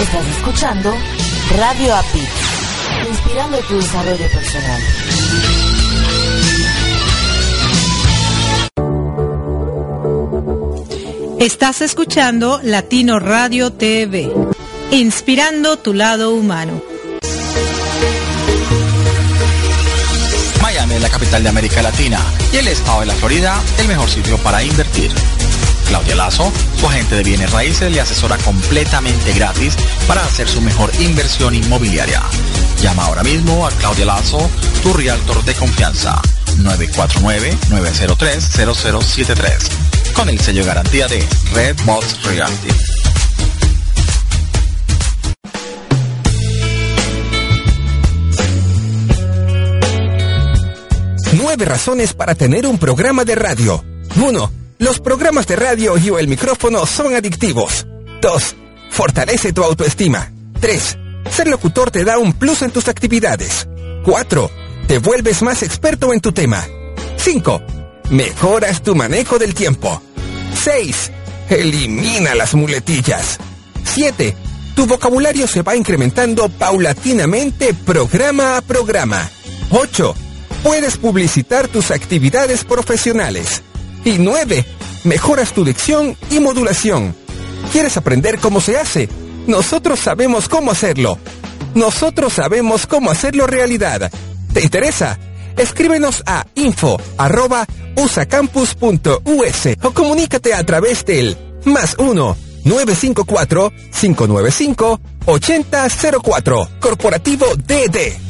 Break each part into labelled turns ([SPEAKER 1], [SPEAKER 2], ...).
[SPEAKER 1] Estás escuchando Radio API, inspirando tu desarrollo personal.
[SPEAKER 2] Estás escuchando Latino Radio TV, inspirando tu lado humano.
[SPEAKER 3] Miami es la capital de América Latina y el estado de la Florida el mejor sitio para invertir. Claudia Lazo, su agente de bienes raíces, le asesora completamente gratis para hacer su mejor inversión inmobiliaria. Llama ahora mismo a Claudia Lazo, tu realtor de confianza. 949-903-0073 con el sello garantía de Red Box Realty.
[SPEAKER 4] Nueve razones para tener un programa de radio. 1. Los programas de radio y o el micrófono son adictivos. 2. Fortalece tu autoestima. 3. Ser locutor te da un plus en tus actividades. 4. Te vuelves más experto en tu tema. 5 Mejoras tu manejo del tiempo. 6. Elimina las muletillas. 7. Tu vocabulario se va incrementando paulatinamente programa a programa. 8. Puedes publicitar tus actividades profesionales. Y 9. Mejoras tu dicción y modulación. ¿Quieres aprender cómo se hace? Nosotros sabemos cómo hacerlo. Nosotros sabemos cómo hacerlo realidad. ¿Te interesa? Escríbenos a info arroba usacampus.us o comunícate a través del más 1 954 595 8004 Corporativo DD.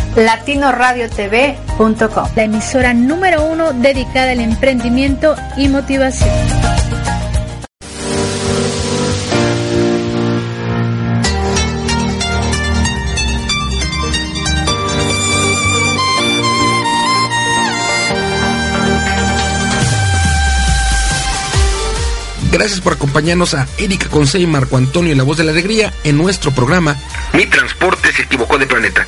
[SPEAKER 5] latinoradiotv.com, la emisora número uno dedicada al emprendimiento y motivación.
[SPEAKER 4] Gracias por acompañarnos a Erika Conce y Marco Antonio en La Voz de la Alegría en nuestro programa Mi Transporte se equivocó de planeta.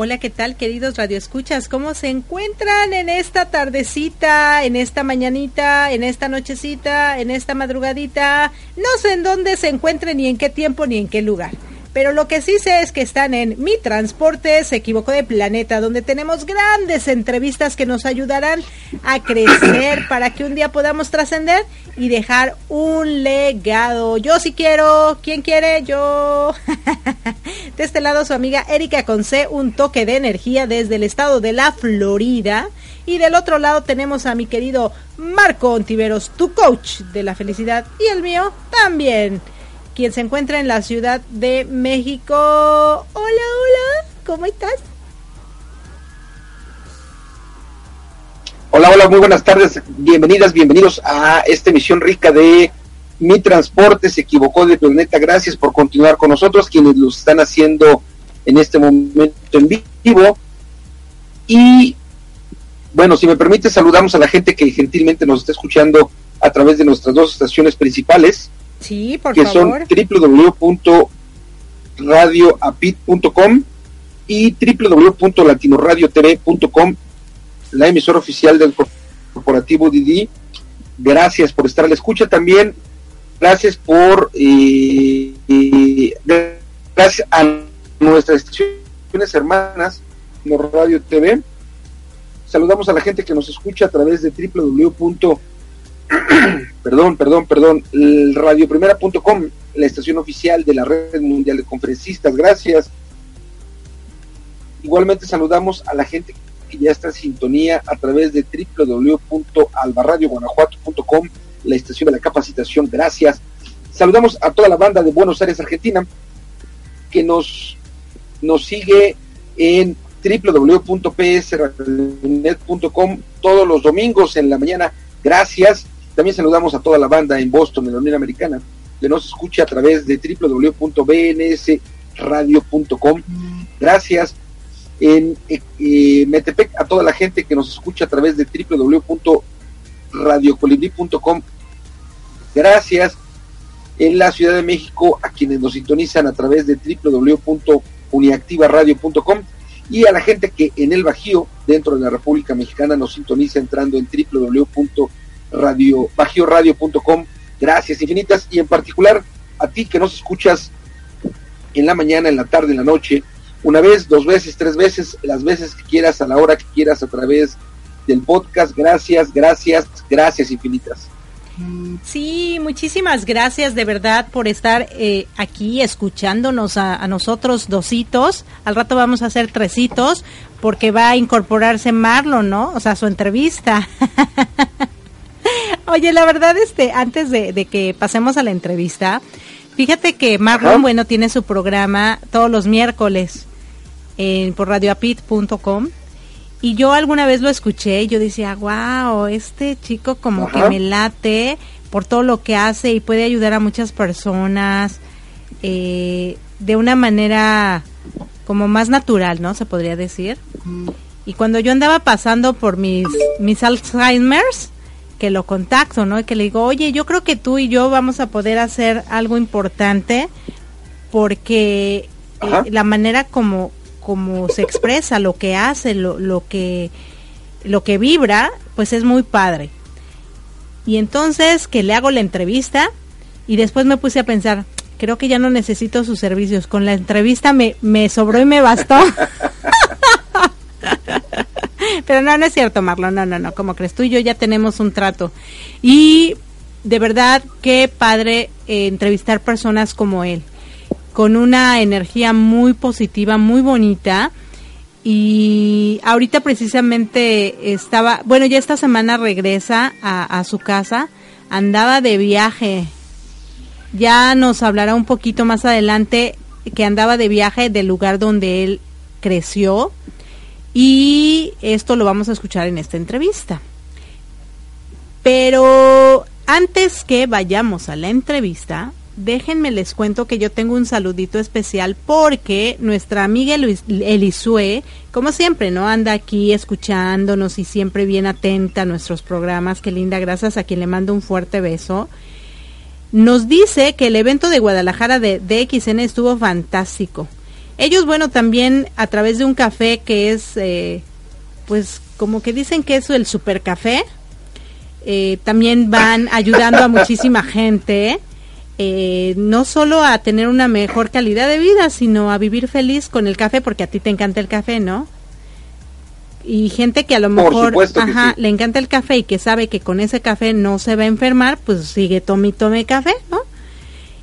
[SPEAKER 2] Hola, ¿qué tal, queridos radioescuchas? ¿Cómo se encuentran en esta tardecita, en esta mañanita, en esta nochecita, en esta madrugadita? No sé en dónde se encuentren, ni en qué tiempo, ni en qué lugar. Pero lo que sí sé es que están en Mi Transporte se equivocó de planeta, donde tenemos grandes entrevistas que nos ayudarán a crecer para que un día podamos trascender y dejar un legado. Yo sí quiero, ¿quién quiere? Yo. de este lado su amiga Erika Conce, un toque de energía desde el estado de la Florida. Y del otro lado tenemos a mi querido Marco Ontiveros, tu coach de la felicidad, y el mío también quien se encuentra en la Ciudad de México. Hola, hola, ¿cómo estás?
[SPEAKER 6] Hola, hola, muy buenas tardes. Bienvenidas, bienvenidos a esta emisión rica de Mi Transporte se equivocó de planeta. Gracias por continuar con nosotros, quienes lo están haciendo en este momento en vivo. Y bueno, si me permite, saludamos a la gente que gentilmente nos está escuchando a través de nuestras dos estaciones principales,
[SPEAKER 2] Sí, por
[SPEAKER 6] que
[SPEAKER 2] favor.
[SPEAKER 6] son www.radioapit.com y www.latinoradiotv.com, la emisora oficial del corporativo Didi. Gracias por estar a la escucha también. Gracias por eh, eh, gracias a nuestras estaciones hermanas, no Radio TV. Saludamos a la gente que nos escucha a través de www. perdón, perdón, perdón, radioprimera.com, la estación oficial de la Red Mundial de Conferencistas. Gracias. Igualmente saludamos a la gente que ya está en sintonía a través de www.albarradioguanajuato.com, la estación de la capacitación. Gracias. Saludamos a toda la banda de Buenos Aires, Argentina, que nos, nos sigue en www.psradionet.com todos los domingos en la mañana. Gracias. También saludamos a toda la banda en Boston, en la Unión Americana, que nos escucha a través de www.bnsradio.com. Gracias. En eh, Metepec, a toda la gente que nos escucha a través de www.radiocolibri.com. Gracias. En la Ciudad de México, a quienes nos sintonizan a través de www.uniactivaradio.com y a la gente que en el Bajío, dentro de la República Mexicana, nos sintoniza entrando en www.bajioradio.com. Gracias infinitas y en particular a ti que nos escuchas en la mañana, en la tarde, en la noche, una vez, dos veces, tres veces, las veces que quieras, a la hora que quieras, a través del podcast. Gracias, gracias, gracias infinitas.
[SPEAKER 2] Sí, muchísimas gracias de verdad por estar eh, aquí escuchándonos a, a, nosotros dositos. Al rato vamos a hacer tresitos porque va a incorporarse Marlon, ¿no? O sea, su entrevista. Oye, la verdad, este, antes de, de, que pasemos a la entrevista, fíjate que Marlon, Ajá. bueno, tiene su programa todos los miércoles en, por radioapit.com y yo alguna vez lo escuché y yo decía, wow, este chico como Ajá. que me late por todo lo que hace y puede ayudar a muchas personas eh, de una manera como más natural, ¿no? Se podría decir. Y cuando yo andaba pasando por mis, mis Alzheimer's, que lo contacto, ¿no? Y que le digo, oye, yo creo que tú y yo vamos a poder hacer algo importante porque eh, la manera como, como se expresa, lo que hace, lo, lo que lo que vibra, pues es muy padre. Y entonces que le hago la entrevista y después me puse a pensar, creo que ya no necesito sus servicios. Con la entrevista me, me sobró y me bastó. Pero no, no es cierto, Marlon, no, no, no, como crees tú y yo ya tenemos un trato. Y de verdad, qué padre eh, entrevistar personas como él, con una energía muy positiva, muy bonita. Y ahorita precisamente estaba, bueno, ya esta semana regresa a, a su casa, andaba de viaje. Ya nos hablará un poquito más adelante que andaba de viaje del lugar donde él creció y esto lo vamos a escuchar en esta entrevista. Pero antes que vayamos a la entrevista, déjenme les cuento que yo tengo un saludito especial porque nuestra amiga Elisue, como siempre, ¿no? Anda aquí escuchándonos y siempre bien atenta a nuestros programas. Qué linda, gracias a quien le mando un fuerte beso. Nos dice que el evento de Guadalajara de DXN estuvo fantástico. Ellos, bueno, también a través de un café que es, eh, pues, como que dicen que es el super café, eh, también van ayudando a muchísima gente, eh, no solo a tener una mejor calidad de vida, sino a vivir feliz con el café, porque a ti te encanta el café, ¿no? Y gente que a lo mejor ajá, sí. le encanta el café y que sabe que con ese café no se va a enfermar, pues sigue tome y tome café, ¿no?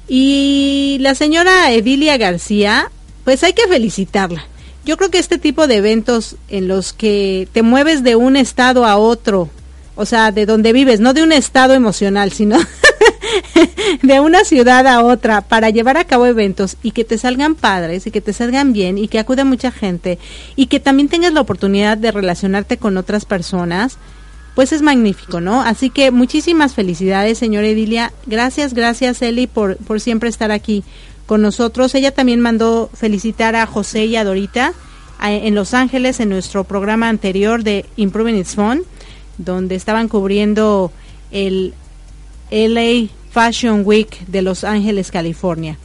[SPEAKER 2] Y la señora Edilia García pues hay que felicitarla. Yo creo que este tipo de eventos en los que te mueves de un estado a otro, o sea, de donde vives, no de un estado emocional, sino de una ciudad a otra para llevar a cabo eventos y que te salgan padres y que te salgan bien y que acude mucha gente y que también tengas la oportunidad de relacionarte con otras personas, pues es magnífico, ¿no? Así que muchísimas felicidades, señora Edilia. Gracias, gracias, Eli, por, por siempre estar aquí con nosotros. Ella también mandó felicitar a José y a Dorita en Los Ángeles en nuestro programa anterior de Improving It's Fun, donde estaban cubriendo el
[SPEAKER 7] LA Fashion Week de Los Ángeles, California.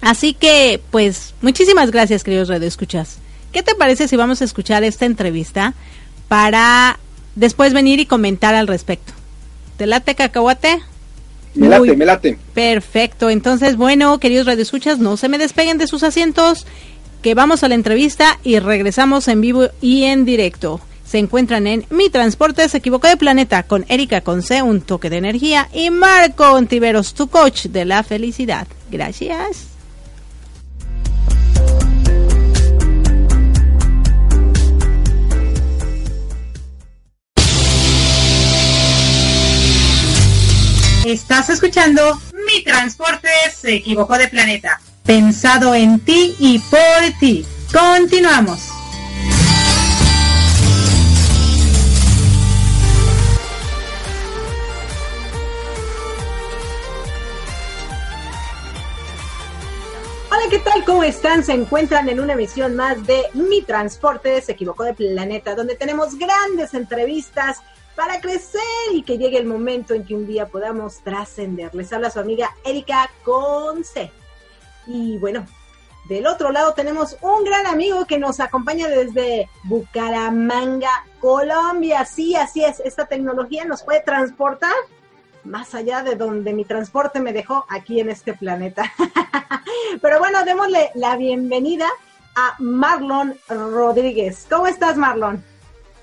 [SPEAKER 7] Así que, pues, muchísimas gracias, queridos Escuchas. ¿Qué te parece si vamos a escuchar esta entrevista para después venir y comentar al respecto? ¿Te late cacahuate?
[SPEAKER 6] Me late, me late.
[SPEAKER 7] Perfecto. Entonces, bueno, queridos radioescuchas, no se me despeguen de sus asientos, que vamos a la entrevista y regresamos en vivo y en directo. Se encuentran en Mi Transporte se equivocó de planeta con Erika Conce, un toque de energía, y Marco Ontiveros, tu coach de la felicidad. Gracias. Estás escuchando Mi Transporte se equivocó de planeta. Pensado en ti y por ti. Continuamos. Hola, ¿qué tal? ¿Cómo están? Se encuentran en una emisión más de Mi Transporte se equivocó de planeta, donde tenemos grandes entrevistas para crecer y que llegue el momento en que un día podamos trascender. Les habla su amiga Erika Conce. Y bueno, del otro lado tenemos un gran amigo que nos acompaña desde Bucaramanga, Colombia. Sí, así es, esta tecnología nos puede transportar más allá de donde mi transporte me dejó aquí en este planeta. Pero bueno, démosle la bienvenida a Marlon Rodríguez. ¿Cómo estás, Marlon?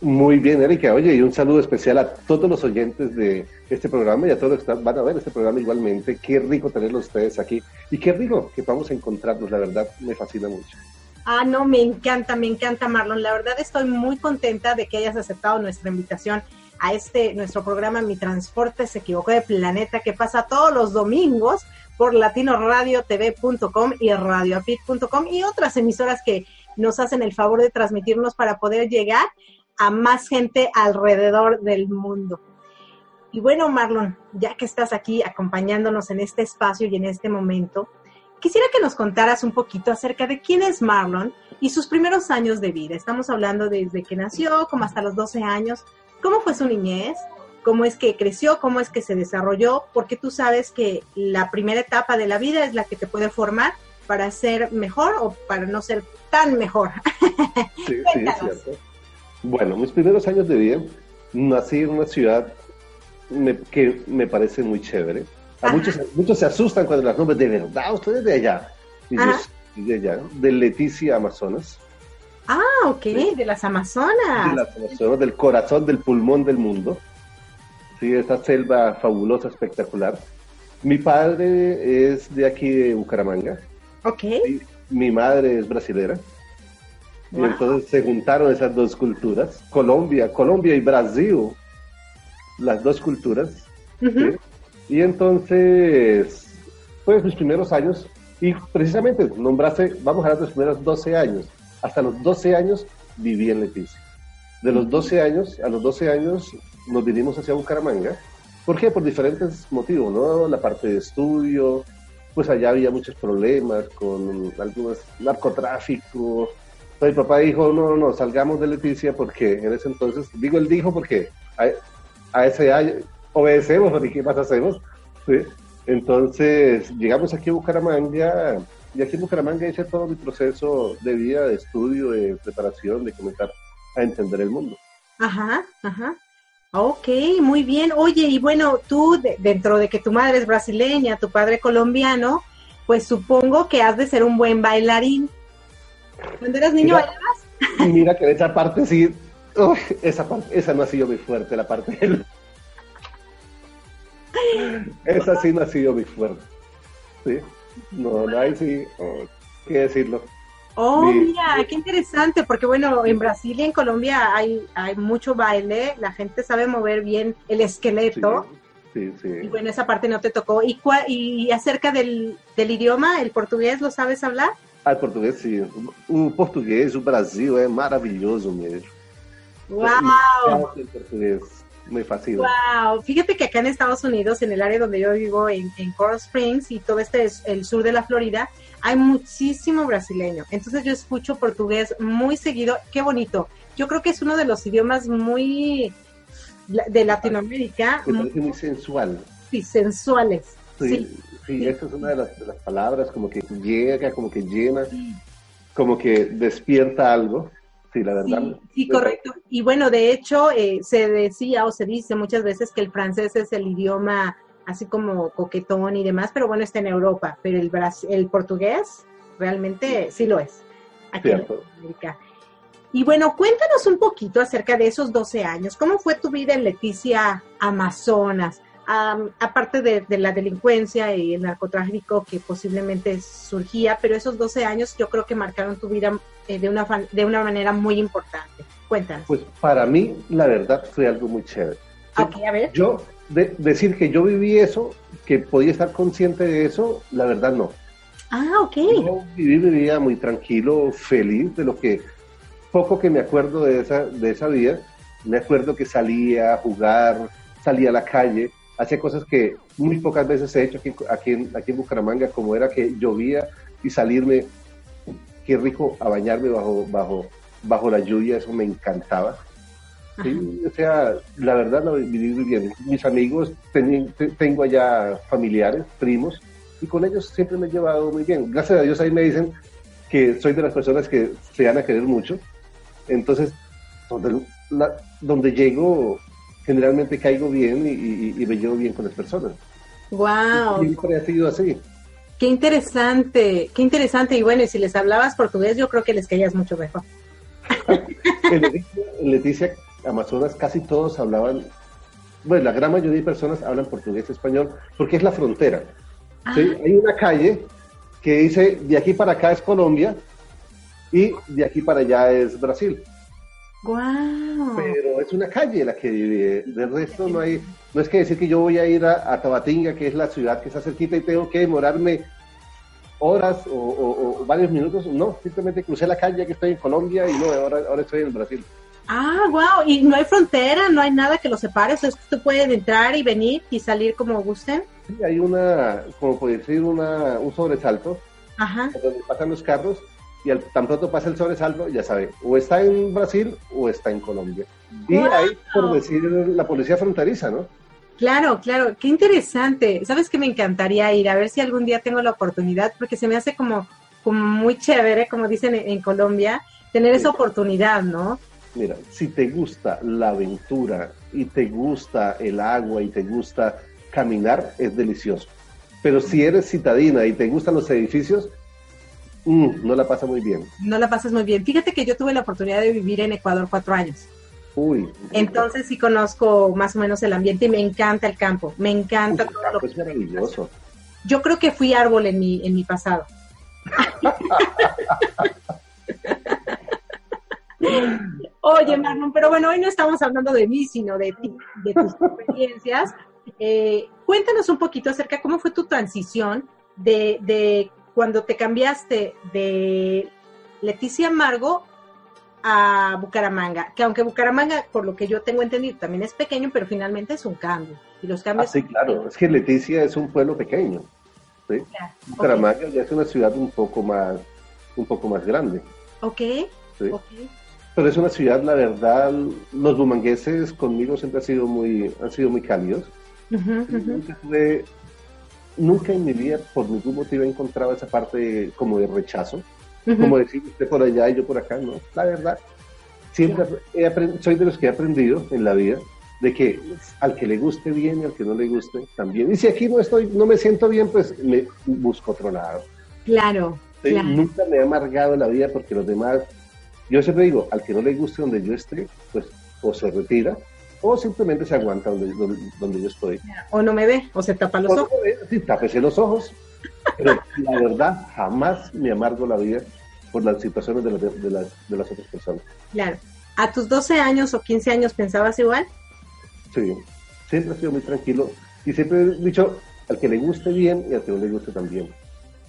[SPEAKER 8] Muy bien, Erika. Oye, y un saludo especial a todos los oyentes de este programa y a todos los que van a ver este programa igualmente. Qué rico tenerlos ustedes aquí y qué rico que vamos a encontrarnos, la verdad, me fascina mucho.
[SPEAKER 7] Ah, no, me encanta, me encanta, Marlon. La verdad estoy muy contenta de que hayas aceptado nuestra invitación a este, nuestro programa Mi Transporte se equivocó de planeta, que pasa todos los domingos por latinoradiotv.com y radioapit.com y otras emisoras que nos hacen el favor de transmitirnos para poder llegar a más gente alrededor del mundo. Y bueno, Marlon, ya que estás aquí acompañándonos en este espacio y en este momento, quisiera que nos contaras un poquito acerca de quién es Marlon y sus primeros años de vida. Estamos hablando desde que nació, como hasta los 12 años. ¿Cómo fue su niñez? ¿Cómo es que creció? ¿Cómo es que se desarrolló? Porque tú sabes que la primera etapa de la vida es la que te puede formar para ser mejor o para no ser tan mejor.
[SPEAKER 8] Sí, sí, es cierto. Bueno, mis primeros años de vida, nací en una ciudad que me parece muy chévere. A muchos, muchos se asustan cuando las nombres de verdad, ustedes de allá. Y yo de allá, de Leticia, Amazonas.
[SPEAKER 7] Ah, ok, de las Amazonas.
[SPEAKER 8] De las Amazonas, del corazón, del pulmón del mundo. Sí, esa selva fabulosa, espectacular. Mi padre es de aquí de Bucaramanga.
[SPEAKER 7] Ok.
[SPEAKER 8] mi madre es brasilera. Y entonces se juntaron esas dos culturas, Colombia, Colombia y Brasil, las dos culturas. Y entonces, pues mis primeros años, y precisamente nombraste, vamos a hablar de los primeros 12 años. Hasta los 12 años viví en Leticia. De los 12 años, a los 12 años nos vinimos hacia Bucaramanga. ¿Por qué? Por diferentes motivos, ¿no? La parte de estudio, pues allá había muchos problemas con algunos narcotráfico, mi papá dijo, no, no, no, salgamos de Leticia porque en ese entonces, digo él dijo porque a, ese año obedecemos, porque ¿qué más hacemos? Entonces llegamos aquí a Bucaramanga y aquí en Bucaramanga hice todo mi proceso de vida, de estudio, de preparación, de comenzar a entender el mundo.
[SPEAKER 7] Ajá, ajá. Ok, muy bien. Oye, y bueno, tú dentro de que tu madre es brasileña, tu padre colombiano, pues supongo que has de ser un buen bailarín. ¿Cuando eras niño mira, bailabas?
[SPEAKER 8] Mira que esa parte sí, esa parte, esa no ha sido muy fuerte, la parte del... Esa sí no ha sido muy fuerte. Sí, no, no hay sí, oh, qué decirlo.
[SPEAKER 7] Oh, mira, qué interesante, porque bueno, en Brasil y en Colombia hay, hay mucho baile, la gente sabe mover bien el esqueleto.
[SPEAKER 8] Sí, sí.
[SPEAKER 7] Y bueno, esa parte no te tocó. ¿Y, y acerca del, del idioma, el portugués, lo sabes hablar?
[SPEAKER 8] Ah, português sim. O português, o Brasil é maravilhoso mesmo.
[SPEAKER 7] ¡Wow!
[SPEAKER 8] El portugués. Me fascina.
[SPEAKER 7] Wow, fíjate que acá en Estados Unidos, en el área donde yo vivo, en, en Coral Springs y todo este es el sur de la Florida, hay muchísimo brasileño. Entonces yo escucho portugués muy seguido. Qué bonito. Yo creo que es uno de los idiomas muy de Latinoamérica.
[SPEAKER 8] Me parece muy sensual.
[SPEAKER 7] sexy, sensuales.
[SPEAKER 8] Sí, sí, esa es una de las, palabras, como que llega, como que llena, como que despierta algo. Sí, la verdad.
[SPEAKER 7] Sí, correcto. Y bueno, de hecho, eh, se decía o se dice muchas veces que el francés es el idioma así como coquetón y demás, pero bueno, está en Europa, pero el, el portugués realmente sí lo es. Aquí en América. Y bueno, cuéntanos un poquito acerca de esos 12 años. ¿Cómo fue tu vida en Leticia Amazonas? Aparte de, la delincuencia y el narcotráfico que posiblemente surgía, pero esos 12 años yo creo que marcaron tu vida eh, de, una, de una manera muy importante. Cuéntanos.
[SPEAKER 8] Pues para mí, la verdad, fue algo muy chévere.
[SPEAKER 7] a ver.
[SPEAKER 8] Yo, decir que yo viví eso, que podía estar consciente de eso, la verdad no.
[SPEAKER 7] Ah, ok.
[SPEAKER 8] Yo viví mi vida muy tranquilo, feliz de lo que poco que me acuerdo de esa, de esa vida. Me acuerdo que salía a jugar, salía a la calle, hacía cosas que muy pocas veces he hecho aquí, aquí, en, aquí en Bucaramanga, como era que llovía y salirme, qué rico, a bañarme bajo, bajo, bajo la lluvia, eso me encantaba. o sea, la verdad lo viví muy bien. Mis amigos, tengo allá familiares, primos, y con ellos siempre me he llevado muy bien. Gracias a Dios ahí me dicen que soy de las personas que se van a querer mucho. Entonces, donde, donde llego, generalmente caigo bien y, me llevo bien con las personas.
[SPEAKER 7] Wow.
[SPEAKER 8] Siempre ha sido así.
[SPEAKER 7] Qué interesante, qué interesante. Y bueno, y si les hablabas portugués, yo creo que les caías mucho mejor.
[SPEAKER 8] en, Leticia, Amazonas, casi todos hablaban, bueno, la gran mayoría de personas hablan portugués y español, porque es la frontera. Ah. Hay una calle que dice, de aquí para acá es Colombia y de aquí para allá es Brasil.
[SPEAKER 7] Wow.
[SPEAKER 8] Es una calle la que vive. Del resto no hay. No es que decir que yo voy a ir a, Tabatinga, que es la ciudad que está cerquita, y tengo que demorarme horas o, varios minutos. No, simplemente crucé la calle que estoy en Colombia y no, ahora, ahora estoy en Brasil.
[SPEAKER 7] Ah, wow. Y no hay frontera, no hay nada que los separe. O sea, tú pueden entrar y venir y salir como gusten.
[SPEAKER 8] Sí, hay una, como puede decir, una, un sobresalto.
[SPEAKER 7] Ajá.
[SPEAKER 8] Donde pasan los carros y al, tan pronto pasa el sobresalto, ya sabe, o está en Brasil o está en Colombia. Y ahí, por decir, la policía fronteriza, ¿no?
[SPEAKER 7] Claro, claro, qué interesante. ¿Sabes que me encantaría ir? A ver si algún día tengo la oportunidad, porque se me hace como, como muy chévere, como dicen en, Colombia, tener esa oportunidad, ¿no?
[SPEAKER 8] Mira, si te gusta la aventura y te gusta el agua y te gusta caminar, es delicioso. Pero si eres citadina y te gustan los edificios, Mm, no la pasa muy bien.
[SPEAKER 7] No la pasas muy bien. Fíjate que yo tuve la oportunidad de vivir en Ecuador cuatro años.
[SPEAKER 8] Uy.
[SPEAKER 7] Entonces sí conozco más o menos el ambiente y me encanta el campo. Me encanta todo
[SPEAKER 8] lo Es maravilloso.
[SPEAKER 7] Yo creo que fui árbol en mi, en mi pasado. Oye, Marlon, pero bueno, hoy no estamos hablando de mí, sino de ti, de tus experiencias. Eh, cuéntanos un poquito acerca de cómo fue tu transición de, de cuando te cambiaste de Leticia Amargo a Bucaramanga, que aunque Bucaramanga, por lo que yo tengo entendido, también es pequeño, pero finalmente es un cambio. Y los cambios...
[SPEAKER 8] Ah, sí, claro, es que Leticia es un pueblo pequeño. Bucaramanga ya es una ciudad un poco más, un poco más grande.
[SPEAKER 7] Ok,
[SPEAKER 8] Pero es una ciudad, la verdad, los bumangueses conmigo siempre han sido muy, han sido muy cálidos nunca en mi vida, por ningún motivo, he encontrado esa parte como de rechazo, como decir usted por allá y yo por acá, no, la verdad. Siempre soy de los que he aprendido en la vida de que al que le guste bien y al que no le guste también. Y si aquí no estoy, no me siento bien, pues me busco otro lado.
[SPEAKER 7] Claro.
[SPEAKER 8] Nunca me he amargado la vida porque los demás, yo siempre digo, al que no le guste donde yo esté, pues o se retira o simplemente se aguanta donde, donde, yo estoy.
[SPEAKER 7] O no me ve, o se tapa los ojos.
[SPEAKER 8] sí, tápese los ojos. Pero la verdad, jamás me amargo la vida por las situaciones de, de, las, de las otras personas.
[SPEAKER 7] Claro. ¿A tus 12 años o 15 años pensabas igual?
[SPEAKER 8] Sí, siempre he sido muy tranquilo y siempre he dicho al que le guste bien y al que no le guste también.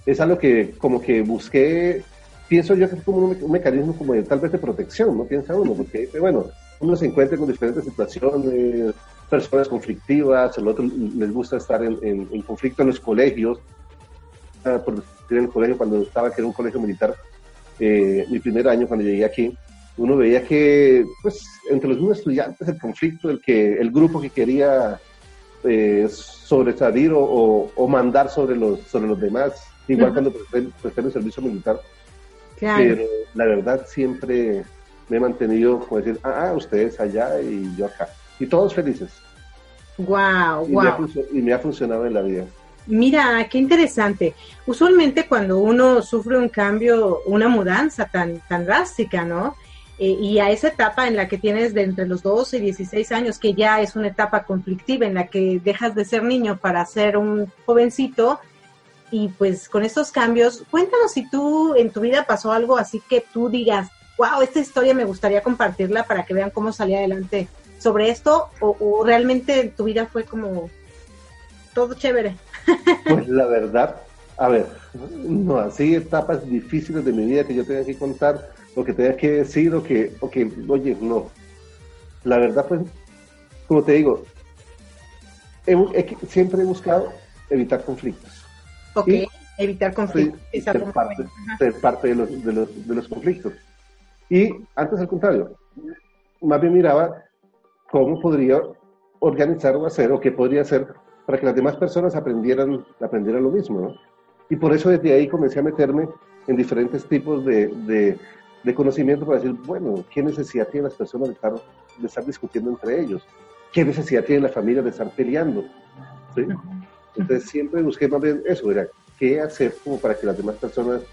[SPEAKER 8] Es algo que como que busqué, pienso yo que es como un, mecanismo como de tal vez de protección, ¿no? Piensa uno, porque bueno, uno se encuentra con diferentes situaciones, personas conflictivas, el otro les gusta estar en, conflicto en los colegios. Ah, por decir, en el colegio, cuando estaba, que era un colegio militar, eh, mi primer año cuando llegué aquí, uno veía que, pues, entre los mismos estudiantes, el conflicto, el, que, el grupo que quería eh, sobresalir o, o, mandar sobre los, sobre los demás, igual cuando presté, el servicio militar. Pero la verdad siempre me he mantenido como decir, ah, ah, ustedes allá y yo acá. Y todos felices.
[SPEAKER 7] Wow,
[SPEAKER 8] y
[SPEAKER 7] wow.
[SPEAKER 8] y me ha funcionado en la vida.
[SPEAKER 7] Mira, qué interesante. Usualmente cuando uno sufre un cambio, una mudanza tan, tan drástica, ¿no? Eh, y a esa etapa en la que tienes de entre los 12 y 16 años, que ya es una etapa conflictiva en la que dejas de ser niño para ser un jovencito, y pues con estos cambios, cuéntanos si tú en tu vida pasó algo así que tú digas, wow, esta historia me gustaría compartirla para que vean cómo salí adelante sobre esto, o, o realmente tu vida fue como todo chévere.
[SPEAKER 8] Pues la verdad, a ver, no, así etapas difíciles de mi vida que yo tenga que contar, lo que tenga que decir, o que, o que oye, no. La verdad, pues, como te digo, siempre he buscado evitar conflictos.
[SPEAKER 7] Ok, evitar conflictos.
[SPEAKER 8] Ser parte, ser parte de, los, de, los, de los conflictos. Y antes al contrario, más bien miraba cómo podría organizar o hacer, o qué podría hacer para que las demás personas aprendieran, aprendieran lo mismo, ¿no? Y por eso desde ahí comencé a meterme en diferentes tipos de, de, de conocimiento para decir, bueno, ¿qué necesidad tienen las personas de estar, de estar discutiendo entre ellos? ¿Qué necesidad tiene la familia de estar peleando? ¿Sí? Entonces siempre busqué más bien eso, era qué hacer como para que las demás personas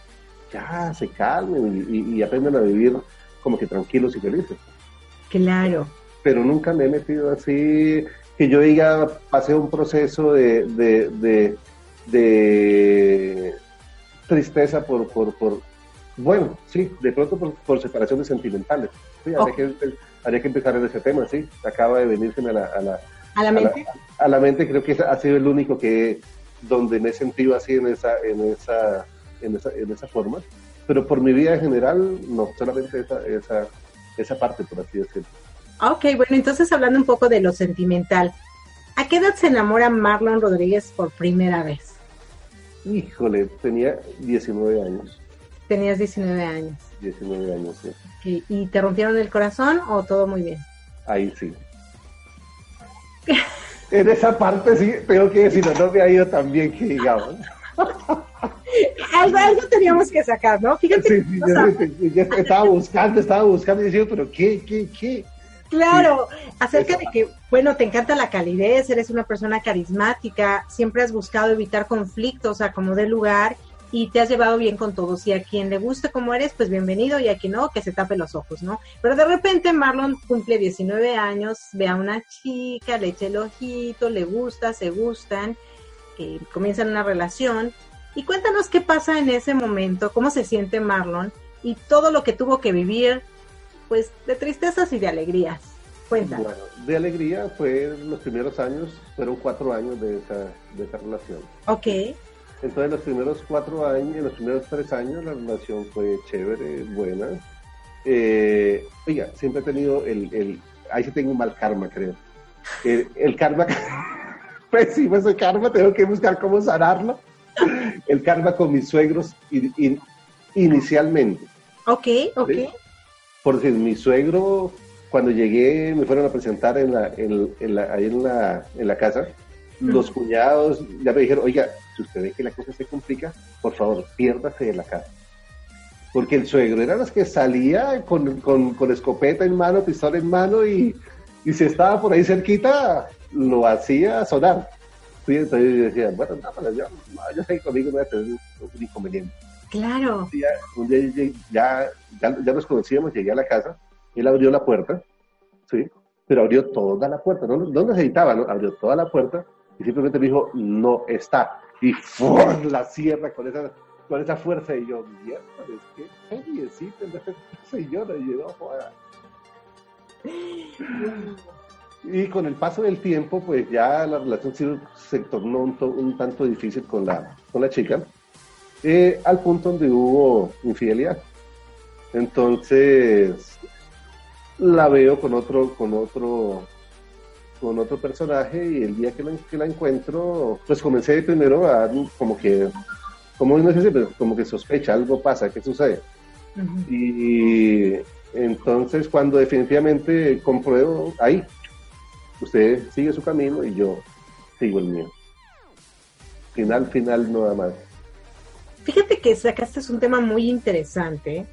[SPEAKER 8] ya se calmen y, y aprendan a vivir como que tranquilos y felices.
[SPEAKER 7] Claro.
[SPEAKER 8] Pero nunca me he metido así que yo diga, pasé un proceso de, de, de, tristeza por, por, por, bueno, sí, de pronto por, separaciones sentimentales. Sí, habría, que, habría, que, empezar en ese tema, sí, acaba de venirse a la, a la,
[SPEAKER 7] ¿A la mente.
[SPEAKER 8] A la, mente creo que ha sido el único que donde me he sentido así en esa, en esa, en esa, en esa forma. Pero por mi vida en general, no, solamente esa, esa, esa parte, por así decirlo.
[SPEAKER 7] Ok, bueno, entonces hablando un poco de lo sentimental, ¿a qué edad se enamora Marlon Rodríguez por primera vez?
[SPEAKER 8] Híjole, tenía 19 años.
[SPEAKER 7] Tenías 19 años.
[SPEAKER 8] 19 años, sí.
[SPEAKER 7] ¿Y te rompieron el corazón o todo muy bien?
[SPEAKER 8] Ahí sí. en esa parte sí, tengo que decir, no me ha ido tan bien que digamos.
[SPEAKER 7] algo, algo teníamos que sacar, ¿no?
[SPEAKER 8] Fíjate. Sí, sí, yo, estaba buscando, estaba buscando y decía, pero ¿qué, qué, qué?
[SPEAKER 7] Claro, acerca de que, bueno, te encanta la calidez, eres una persona carismática, siempre has buscado evitar conflictos a como de lugar y te has llevado bien con todos. Y a quien le guste como eres, pues bienvenido, y a quien no, que se tape los ojos, ¿no? Pero de repente Marlon cumple 19 años, ve a una chica, le echa el ojito, le gusta, se gustan, eh, comienzan una relación. Y cuéntanos qué pasa en ese momento, cómo se siente Marlon y todo lo que tuvo que vivir pues de tristezas y de alegrías. Cuéntanos.
[SPEAKER 8] Bueno, de alegría fue los primeros años, fueron cuatro años de esa, de esa relación.
[SPEAKER 7] Ok.
[SPEAKER 8] Entonces los primeros cuatro años, en los primeros tres años la relación fue chévere, buena. Eh, oiga, siempre he tenido el, el, ahí sí tengo un mal karma, creo. El, el karma, pues sí, ese karma, tengo que buscar cómo sanarlo. El karma con mis suegros inicialmente.
[SPEAKER 7] Ok, ok.
[SPEAKER 8] Por decir, mi suegro, cuando llegué, me fueron a presentar en la, en, la, ahí en la, en la casa. Los cuñados ya me dijeron, oiga, si usted ve que la cosa se complica, por favor, piérdase de la casa. Porque el suegro era los que salía con, con, con escopeta en mano, pistola en mano y, y si estaba por ahí cerquita, lo hacía sonar. Entonces yo decía, bueno, no, yo, yo sé que conmigo no voy a tener un inconveniente.
[SPEAKER 7] Claro.
[SPEAKER 8] Un día, ya, ya, ya, nos conocíamos, llegué a la casa, él abrió la puerta, ¿sí? Pero abrió toda la puerta, no, no necesitaba, ¿no? Abrió toda la puerta y simplemente me dijo, no está. Y ¡fum! la cierra con esa, con esa fuerza y yo, mierda, geniecito esta señora, y yo, joder. Y con el paso del tiempo, pues ya la relación se, tornó un, un, tanto difícil con la, con la chica eh, al punto donde hubo infidelidad. Entonces la veo con otro, con otro, con otro personaje y el día que la, que la encuentro, pues comencé primero a como que, como no sé, como que sospecha, algo pasa, ¿qué sucede? Y entonces cuando definitivamente compruebo, ahí, usted sigue su camino y yo sigo el mío. Final, final, nada más.
[SPEAKER 7] Fíjate que sacaste un tema muy interesante,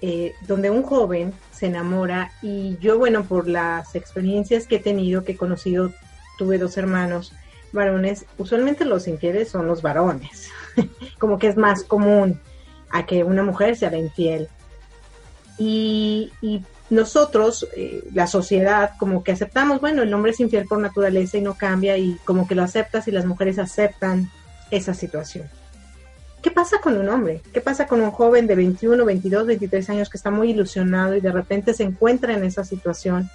[SPEAKER 7] eh, donde un joven se enamora y yo, bueno, por las experiencias que he tenido, que he conocido, tuve dos hermanos varones, usualmente los infieles son los varones, como que es más común a que una mujer sea infiel. Y, y nosotros, eh, la sociedad, como que aceptamos, bueno, el hombre es infiel por naturaleza y no cambia y como que lo aceptas y las mujeres aceptan esa situación. ¿Qué pasa con un hombre? ¿Qué pasa con un joven de 21, 22, 23 años que está muy ilusionado y de repente se encuentra en esa situación?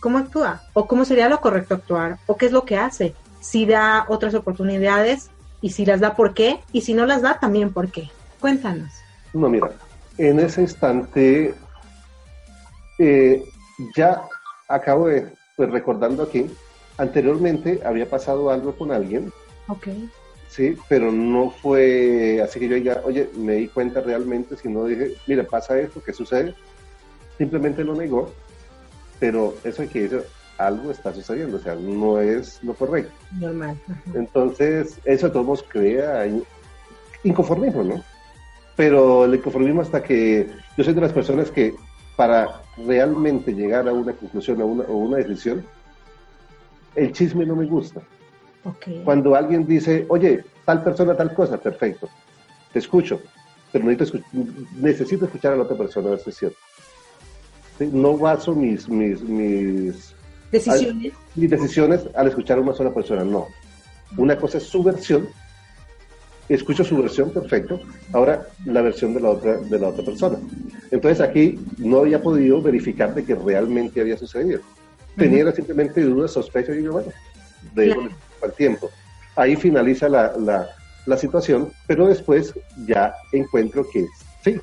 [SPEAKER 7] ¿Cómo actúa? ¿O cómo sería lo correcto actuar? ¿O qué es lo que hace? Si da otras oportunidades y si las da, ¿por qué? Y si no las da, también, ¿por qué? Cuéntanos.
[SPEAKER 8] No, mira, en ese instante eh, ya acabo de, pues recordando aquí, anteriormente había pasado algo con alguien.
[SPEAKER 7] Ok.
[SPEAKER 8] Sí, pero no fue así que yo diga, oye, me di cuenta realmente, sino dije, mira, pasa esto, ¿qué sucede? Simplemente lo negó, pero eso hay que decir, algo está sucediendo, o sea, no es lo correcto.
[SPEAKER 7] Normal.
[SPEAKER 8] Entonces, eso todos crea inconformismo, ¿no? Pero el inconformismo hasta que yo soy de las personas que para realmente llegar a una conclusión o una, una decisión, el chisme no me gusta.
[SPEAKER 7] Okay.
[SPEAKER 8] Cuando alguien dice, oye, tal persona, tal cosa, perfecto, te escucho, pero necesito, necesito escuchar a la otra persona, a ver si es cierto. ¿Sí? No baso mis, mis, mis
[SPEAKER 7] decisiones.
[SPEAKER 8] Al, mis decisiones al escuchar a una sola persona, no. Una cosa es su versión, escucho su versión, perfecto. Ahora la versión de la otra de la otra persona. Entonces aquí no había podido verificar de que realmente había sucedido. Tenía uh -huh. simplemente dudas, sospechas y digo, bueno, de claro. al tiempo. Ahí finaliza la, la, la, situación, pero después ya encuentro que sí.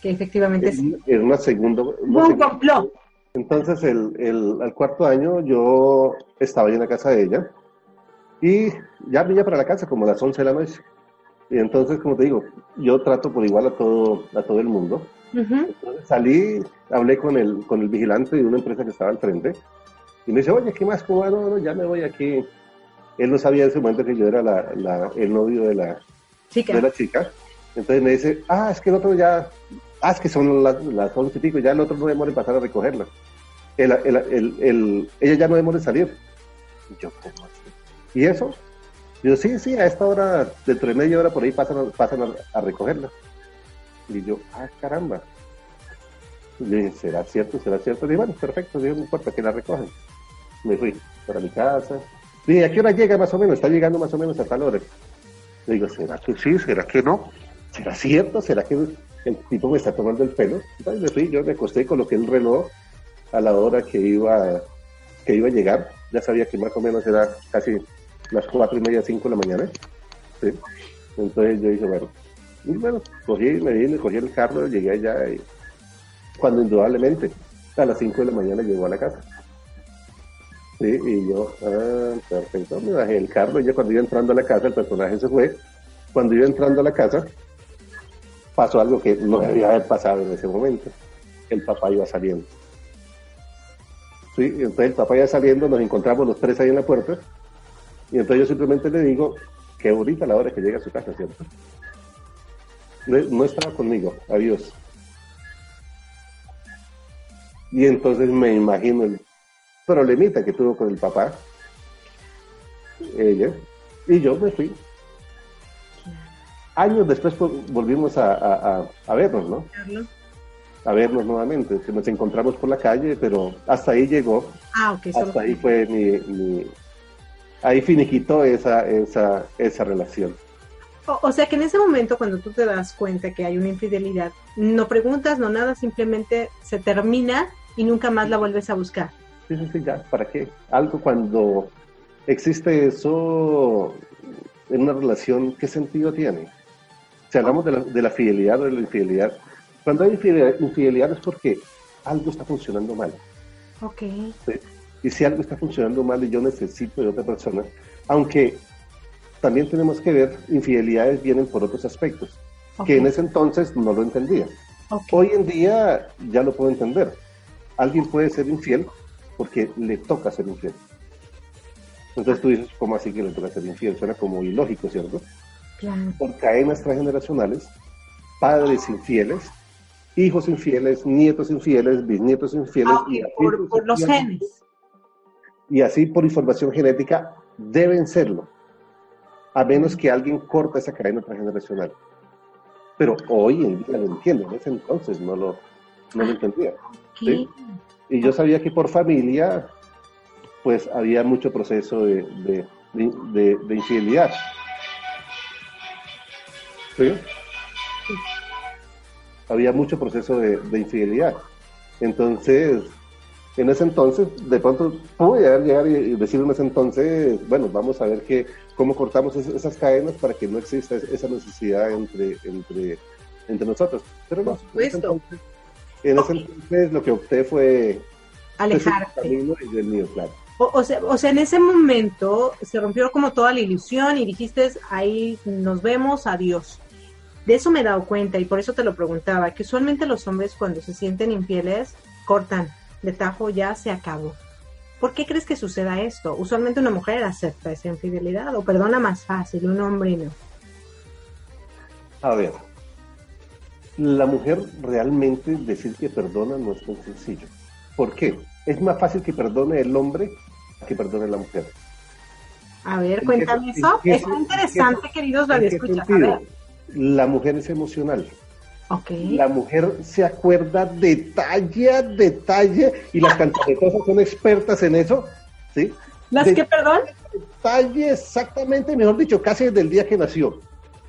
[SPEAKER 7] Que efectivamente
[SPEAKER 8] es,
[SPEAKER 7] sí.
[SPEAKER 8] Es una segunda.
[SPEAKER 7] Una Un complot.
[SPEAKER 8] Entonces, el, el, al cuarto año yo estaba en la casa de ella y ya venía para la casa como a las 11 de la noche. Y entonces, como te digo, yo trato por igual a todo, a todo el mundo.
[SPEAKER 7] Uh -huh.
[SPEAKER 8] Entonces salí, hablé con el, con el vigilante de una empresa que estaba al frente y me dice, oye, ¿qué más? ¿Cómo? No, no, ya me voy aquí. Él no sabía en ese momento que yo era la, la, el novio de la,
[SPEAKER 7] chica.
[SPEAKER 8] de la chica. Entonces me dice, ah, es que el otro ya, ah, es que son las, las 11 y pico, ya el otro no demora en pasar a recogerla. El, el, el, el, ella ya no demora en salir. Y yo, ¿cómo así? ¿Y eso? Yo, sí, sí, a esta hora, dentro de media hora por ahí pasan, pasan a, recogerla. Y yo, ah, caramba. Y le dije, ¿será cierto? ¿Será cierto? Y dije, bueno, perfecto, digo, no importa, que la recogen. Me fui para mi casa. Dije, ¿a qué hora llega más o menos? Está llegando más o menos a tal hora. Le digo, ¿será que sí? ¿Será que no? ¿Será cierto? ¿Será que el tipo me está tomando el pelo? Entonces me fui, yo me acosté y coloqué el reloj a la hora que iba, que iba a llegar. Ya sabía que más o menos era casi las cuatro y media, cinco de la mañana. ¿sí? Entonces yo dije, bueno, y bueno, cogí, me vine, cogí el carro, llegué allá y cuando indudablemente a las cinco de la mañana llegó a la casa. Sí, y yo, ah, perfecto, me bajé el carro y ya cuando iba entrando a la casa, el personaje se fue. Cuando iba entrando a la casa, pasó algo que no debía haber pasado en ese momento. El papá iba saliendo. Sí, entonces el papá iba saliendo, nos encontramos los tres ahí en la puerta y entonces yo simplemente le digo, qué bonita la hora que llega a su casa, ¿cierto? No, estaba conmigo, adiós. Y entonces me imagino el problemita que tuvo con el papá, ella, y yo me fui. Años después volvimos a, a, a vernos, ¿no? A vernos nuevamente. Nos encontramos por la calle, pero hasta ahí llegó.
[SPEAKER 7] Ah, ok.
[SPEAKER 8] Hasta ahí fue mi, mi ahí finiquitó esa, esa, esa relación.
[SPEAKER 7] O, o, sea que en ese momento cuando tú te das cuenta que hay una infidelidad, no preguntas, no nada, simplemente se termina y nunca más la vuelves a buscar.
[SPEAKER 8] Sí, sí, sí, ya, ¿para qué? Algo cuando existe eso en una relación, ¿qué sentido tiene? Si hablamos de la, de la fidelidad o de la infidelidad, cuando hay infidelidad, infidelidad es porque algo está funcionando mal.
[SPEAKER 7] Ok.
[SPEAKER 8] ¿sí? Y si algo está funcionando mal y yo necesito de otra persona, aunque también tenemos que ver, infidelidades vienen por otros aspectos, okay. que en ese entonces no lo entendía.
[SPEAKER 7] Okay.
[SPEAKER 8] Hoy en día ya lo puedo entender. Alguien puede ser infiel porque le toca ser infiel. Entonces tú dices, ¿cómo así que le toca ser infiel? Suena como ilógico, ¿cierto?
[SPEAKER 7] Claro.
[SPEAKER 8] Por cadenas transgeneracionales, padres infieles, hijos infieles, nietos infieles, bisnietos infieles.
[SPEAKER 7] Ah, y por, por los genes.
[SPEAKER 8] Y así por información genética deben serlo, a menos que alguien corte esa cadena transgeneracional. Pero hoy en día lo entiendo, en ese entonces no lo, no lo entendía. ¿sí? Y yo sabía que por familia, pues había mucho proceso de, de, de, de infidelidad. ¿Sí? Había mucho proceso de, de infidelidad. Entonces, en ese entonces, de pronto pude llegar y decir en ese entonces, bueno, vamos a ver que, cómo cortamos esas cadenas para que no exista esa necesidad entre, entre, entre nosotros. Pero no, en ese, entonces, en ese entonces lo que opté fue
[SPEAKER 7] alejarte.
[SPEAKER 8] Y del mío, claro.
[SPEAKER 7] O, o, sea, o sea, en ese momento se rompió como toda la ilusión y dijiste, ahí nos vemos, adiós. De eso me he dado cuenta y por eso te lo preguntaba, que usualmente los hombres cuando se sienten infieles cortan de tajo ya se acabó. ¿Por qué crees que suceda esto? Usualmente una mujer acepta esa infidelidad o perdona más fácil, un hombre no.
[SPEAKER 8] A ver, la mujer realmente decir que perdona no es tan sencillo. ¿Por qué? Es más fácil que perdone el hombre que perdone la mujer.
[SPEAKER 7] A ver, cuéntame eso. Es muy interesante, queridos radioescuchas.
[SPEAKER 8] La mujer es emocional.
[SPEAKER 7] Okay.
[SPEAKER 8] La mujer se acuerda detalle a detalle y las cantaretosas son expertas en eso, ¿sí?
[SPEAKER 7] ¿Las que, perdón?
[SPEAKER 8] Detalle exactamente, mejor dicho, casi desde el día que nació,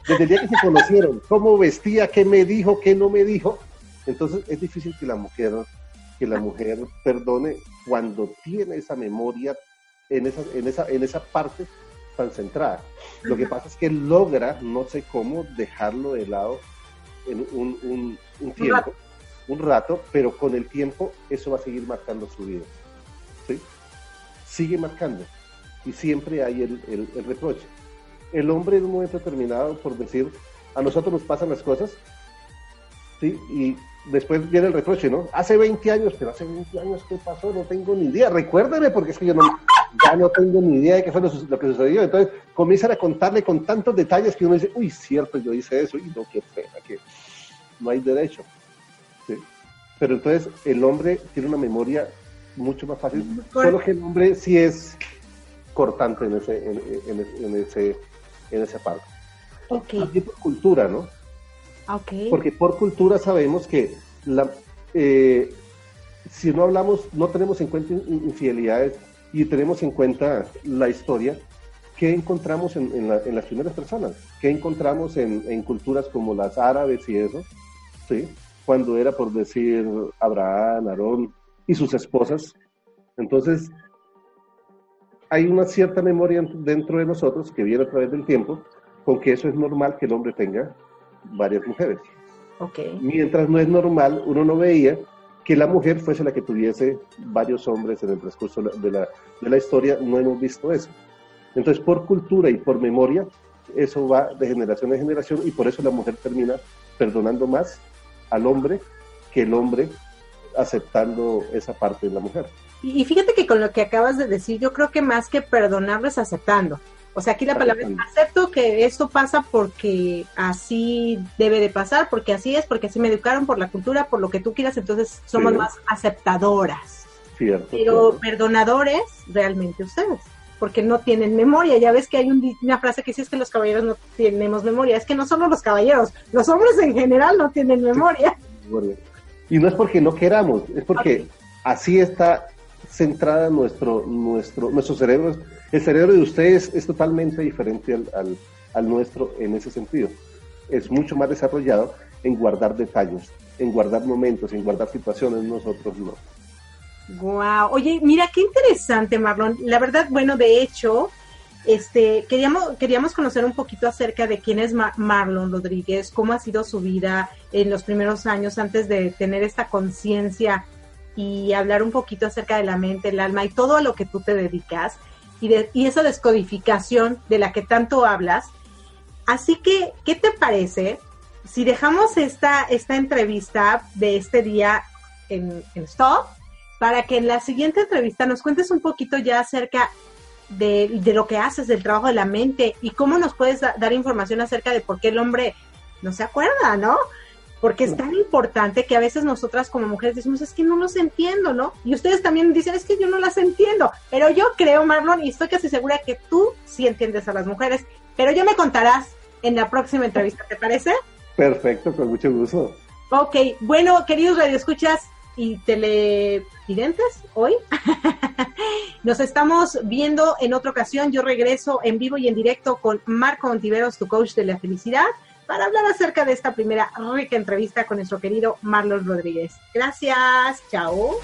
[SPEAKER 8] desde el día que se conocieron, cómo vestía, qué me dijo, qué no me dijo. Entonces es difícil que la mujer, que la mujer perdone cuando tiene esa memoria en esa, en esa, en esa parte tan centrada. Lo que pasa es que logra, no sé cómo, dejarlo de lado en un, un, un tiempo, un rato. un rato. pero con el tiempo eso va a seguir marcando su vida. ¿sí? Sigue marcando y siempre hay el, el, el, reproche. El hombre en un momento determinado, por decir, a nosotros nos pasan las cosas, ¿sí? y después viene el reproche, ¿no? Hace 20 años, pero hace 20 años, ¿qué pasó? No tengo ni idea. Recuérdeme, porque es que yo no, ya no tengo ni idea de qué fue lo, lo, que sucedió. Entonces comienzan a contarle con tantos detalles que uno dice, uy, cierto, yo hice eso, y no, qué pena, que no hay derecho. ¿sí? Pero entonces el hombre tiene una memoria mucho más fácil, solo que el hombre sí es cortante en ese, en, en, en ese, en esa parte.
[SPEAKER 7] Okay.
[SPEAKER 8] También por cultura, ¿no?
[SPEAKER 7] Okay.
[SPEAKER 8] Porque por cultura sabemos que la, eh, si no hablamos, no tenemos en cuenta infidelidades y tenemos en cuenta la historia, ¿qué encontramos en, en, la, en las primeras personas? ¿Qué encontramos en, en, culturas como las árabes y eso? ¿Sí? Cuando era por decir Abraham, Aarón y sus esposas. Entonces, hay una cierta memoria dentro de nosotros que viene a través del tiempo con que eso es normal que el hombre tenga varias mujeres.
[SPEAKER 7] Okay.
[SPEAKER 8] Mientras no es normal, uno no veía que la mujer fuese la que tuviese varios hombres en el transcurso de la, de la historia, no hemos visto eso. Entonces, por cultura y por memoria, eso va de generación en generación y por eso la mujer termina perdonando más al hombre que el hombre aceptando esa parte de la mujer.
[SPEAKER 7] Y, fíjate que con lo que acabas de decir, yo creo que más que perdonarlo es aceptando. O sea, aquí la palabra es acepto que esto pasa porque así debe de pasar, porque así es, porque así me educaron, por la cultura, por lo que tú quieras, entonces somos sí. más aceptadoras.
[SPEAKER 8] Cierto,
[SPEAKER 7] Pero
[SPEAKER 8] cierto.
[SPEAKER 7] perdonadores, realmente ustedes, porque no tienen memoria. Ya ves que hay un, una frase que dice es que los caballeros no tenemos memoria. Es que no solo los caballeros, los hombres en general no tienen memoria.
[SPEAKER 8] Y no es porque no queramos, es porque okay. así está centrada nuestro, nuestro, nuestro cerebro. El cerebro de ustedes es totalmente diferente al, nuestro en ese sentido. Es mucho más desarrollado en guardar detalles, en guardar momentos, en guardar situaciones, nosotros no.
[SPEAKER 7] Wow, oye, mira qué interesante, Marlon. La verdad, bueno, de hecho, este, queríamos, queríamos conocer un poquito acerca de quién es Mar Marlon Rodríguez, cómo ha sido su vida en los primeros años antes de tener esta conciencia y hablar un poquito acerca de la mente, el alma y todo a lo que tú te dedicas y, de, y esa descodificación de la que tanto hablas. Así que, ¿qué te parece si dejamos esta, esta entrevista de este día en, stop para que en la siguiente entrevista nos cuentes un poquito ya acerca
[SPEAKER 2] de, de, lo que haces, del trabajo de la mente y cómo nos puedes dar información acerca de por qué el hombre no se acuerda, ¿no? Porque es tan importante que a veces nosotras como mujeres decimos, es que no los entiendo, ¿no? Y ustedes también dicen, es que yo no las entiendo. Pero yo creo, Marlon, y estoy casi segura que tú sí entiendes a las mujeres. Pero ya me contarás en la próxima entrevista, ¿te parece?
[SPEAKER 8] Perfecto, con mucho gusto.
[SPEAKER 2] Ok, bueno, queridos radioescuchas y televidentes, hoy nos estamos viendo en otra ocasión. Yo regreso en vivo y en directo con Marco Ontiveros, tu coach de la felicidad, para hablar acerca de esta primera rica entrevista con nuestro querido Marlon Rodríguez. Gracias, chao.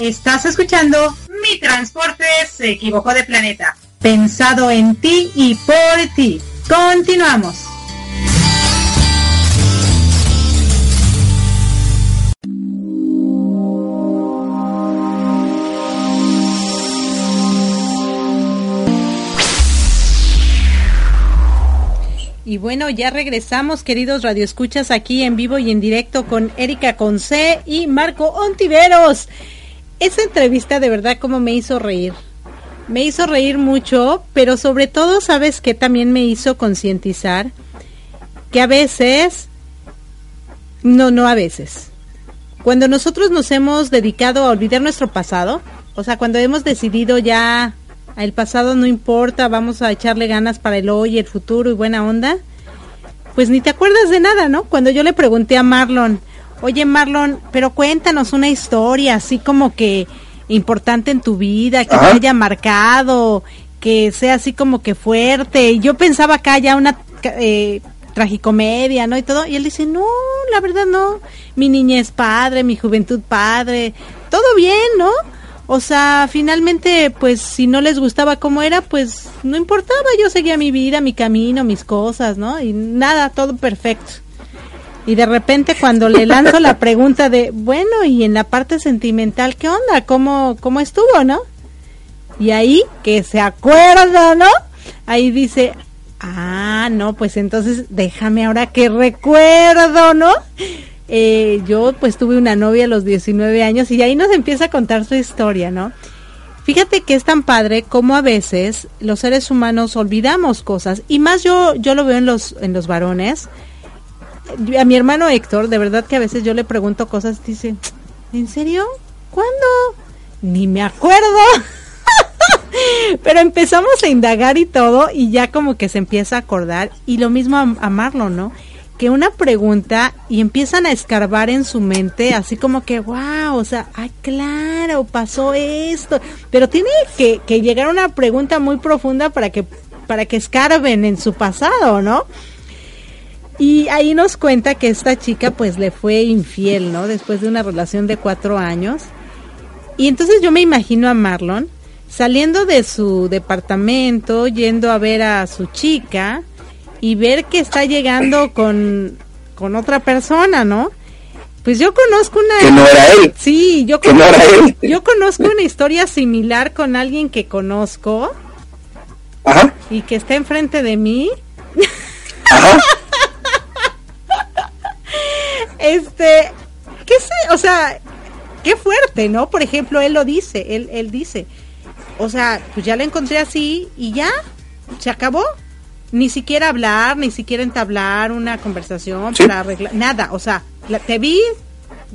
[SPEAKER 2] Estás escuchando Mi Transporte se equivocó de planeta. Pensado en ti y por ti. Continuamos. Y bueno, ya regresamos, queridos radioescuchas, aquí en vivo y en directo con Erika Conce y Marco Ontiveros. Esa entrevista de verdad como me hizo reír. Me hizo reír mucho, pero sobre todo, ¿sabes que También me hizo concientizar que a veces, no, no a veces, cuando nosotros nos hemos dedicado a olvidar nuestro pasado, o sea, cuando hemos decidido ya el pasado no importa, vamos a echarle ganas para el hoy, el futuro y buena onda, pues ni te acuerdas de nada, ¿no? Cuando yo le pregunté a Marlon, oye Marlon, pero cuéntanos una historia así como que importante en tu vida, que te haya marcado, que sea así como que fuerte. Yo pensaba acá ya una eh, tragicomedia, ¿no? Y todo. Y él dice, no, la verdad no. Mi niñez padre, mi juventud padre, todo bien, ¿no? O sea, finalmente, pues si no les gustaba cómo era, pues no importaba, yo seguía mi vida, mi camino, mis cosas, ¿no? Y nada, todo perfecto. Y de repente cuando le lanzo la pregunta de, bueno, y en la parte sentimental, ¿qué onda? ¿Cómo, cómo estuvo, no? Y ahí, que se acuerda, ¿no? Ahí dice, ah, no, pues entonces déjame ahora que recuerdo, ¿no? Eh, yo pues tuve una novia a los 19 años y ahí nos empieza a contar su historia, ¿no? Fíjate que es tan padre como a veces los seres humanos olvidamos cosas y más yo yo lo veo en los en los varones. A mi hermano Héctor, de verdad que a veces yo le pregunto cosas dice, ¿en serio? ¿Cuándo? Ni me acuerdo. Pero empezamos a indagar y todo y ya como que se empieza a acordar y lo mismo a, a Marlon, ¿no? Que una pregunta y empiezan a escarbar en su mente, así como que, wow, o sea, ay, claro, pasó esto. Pero tiene que, que llegar una pregunta muy profunda para que, para que escarben en su pasado, ¿no? Y ahí nos cuenta que esta chica pues le fue infiel, ¿no? Después de una relación de cuatro años. Y entonces yo me imagino a Marlon saliendo de su departamento, yendo a ver a su chica, y ver que está llegando con, con otra persona, ¿no? Pues yo conozco una...
[SPEAKER 6] Que no era él.
[SPEAKER 2] Sí, yo,
[SPEAKER 6] que no era él.
[SPEAKER 2] yo conozco una historia similar con alguien que conozco.
[SPEAKER 6] Ajá.
[SPEAKER 2] Y que está enfrente de mí.
[SPEAKER 6] Ajá.
[SPEAKER 2] este, qué sé, o sea, qué fuerte, ¿no? Por ejemplo, él lo dice, él, él dice, o sea, pues ya la encontré así y ya, se acabó ni siquiera hablar, ni siquiera entablar una conversación para arreglar, nada, o sea, te vi,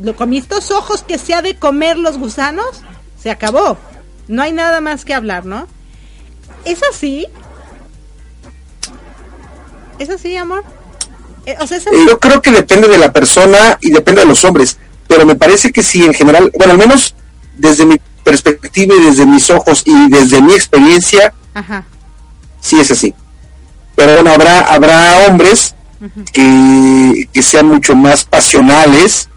[SPEAKER 2] lo, con estos ojos que se ha de comer los gusanos, se acabó, no hay nada más que hablar, ¿no? ¿Es así? ¿Es así, amor?
[SPEAKER 6] Eh, o sea, Yo creo que depende de la persona y depende de los hombres, pero me parece que sí, en general, bueno, al menos desde mi perspectiva y desde mis ojos y desde mi experiencia, Ajá. sí es así pero bueno, habrá, habrá hombres que, sean mucho más pasionales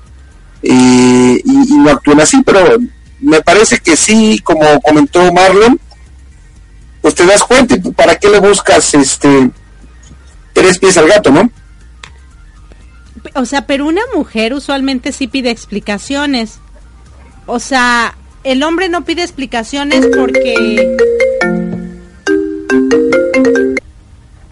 [SPEAKER 6] eh, y, no actúen así, pero me parece que sí, como comentó Marlon, pues te das cuenta y para qué le buscas este tres pies al gato, ¿no?
[SPEAKER 2] O sea, pero una mujer usualmente sí pide explicaciones. O sea, el hombre no pide explicaciones porque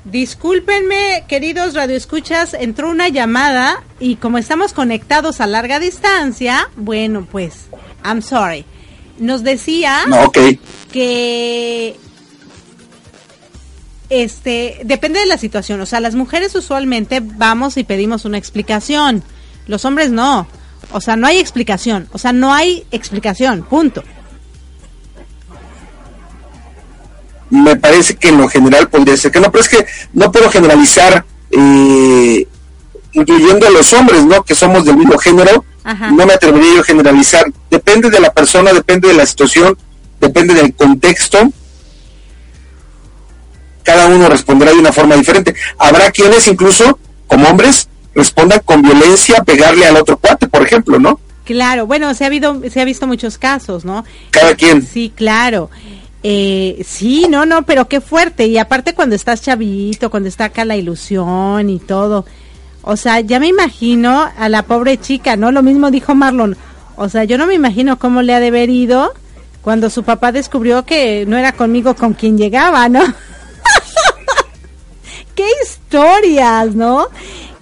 [SPEAKER 2] Discúlpenme, queridos radioescuchas, entró una llamada y como estamos conectados a larga distancia, bueno, pues, I'm sorry. Nos decía que este depende de la situación, o sea, las mujeres usualmente vamos y pedimos una explicación, los hombres no. O sea, no hay explicación, o sea, no hay explicación, punto.
[SPEAKER 6] Me parece que en lo general podría ser que no, pero es que no puedo generalizar, eh, incluyendo a los hombres, ¿no? Que somos del mismo género, no me atrevería yo a generalizar. Depende de la persona, depende de la situación, depende del contexto. Cada uno responderá de una forma diferente. Habrá quienes incluso, como hombres, respondan con violencia, pegarle al otro cuate, por ejemplo, ¿no?
[SPEAKER 2] Claro, bueno, se ha habido, se ha visto muchos casos, ¿no?
[SPEAKER 6] Cada quien.
[SPEAKER 2] Sí, claro. Eh, sí, no, no, pero qué fuerte. Y aparte cuando estás chavito, cuando está acá la ilusión y todo. O sea, ya me imagino a la pobre chica, ¿no? Lo mismo dijo Marlon. O sea, yo no me imagino cómo le ha de haber ido cuando su papá descubrió que no era conmigo con quien llegaba, ¿no? qué historias, ¿no?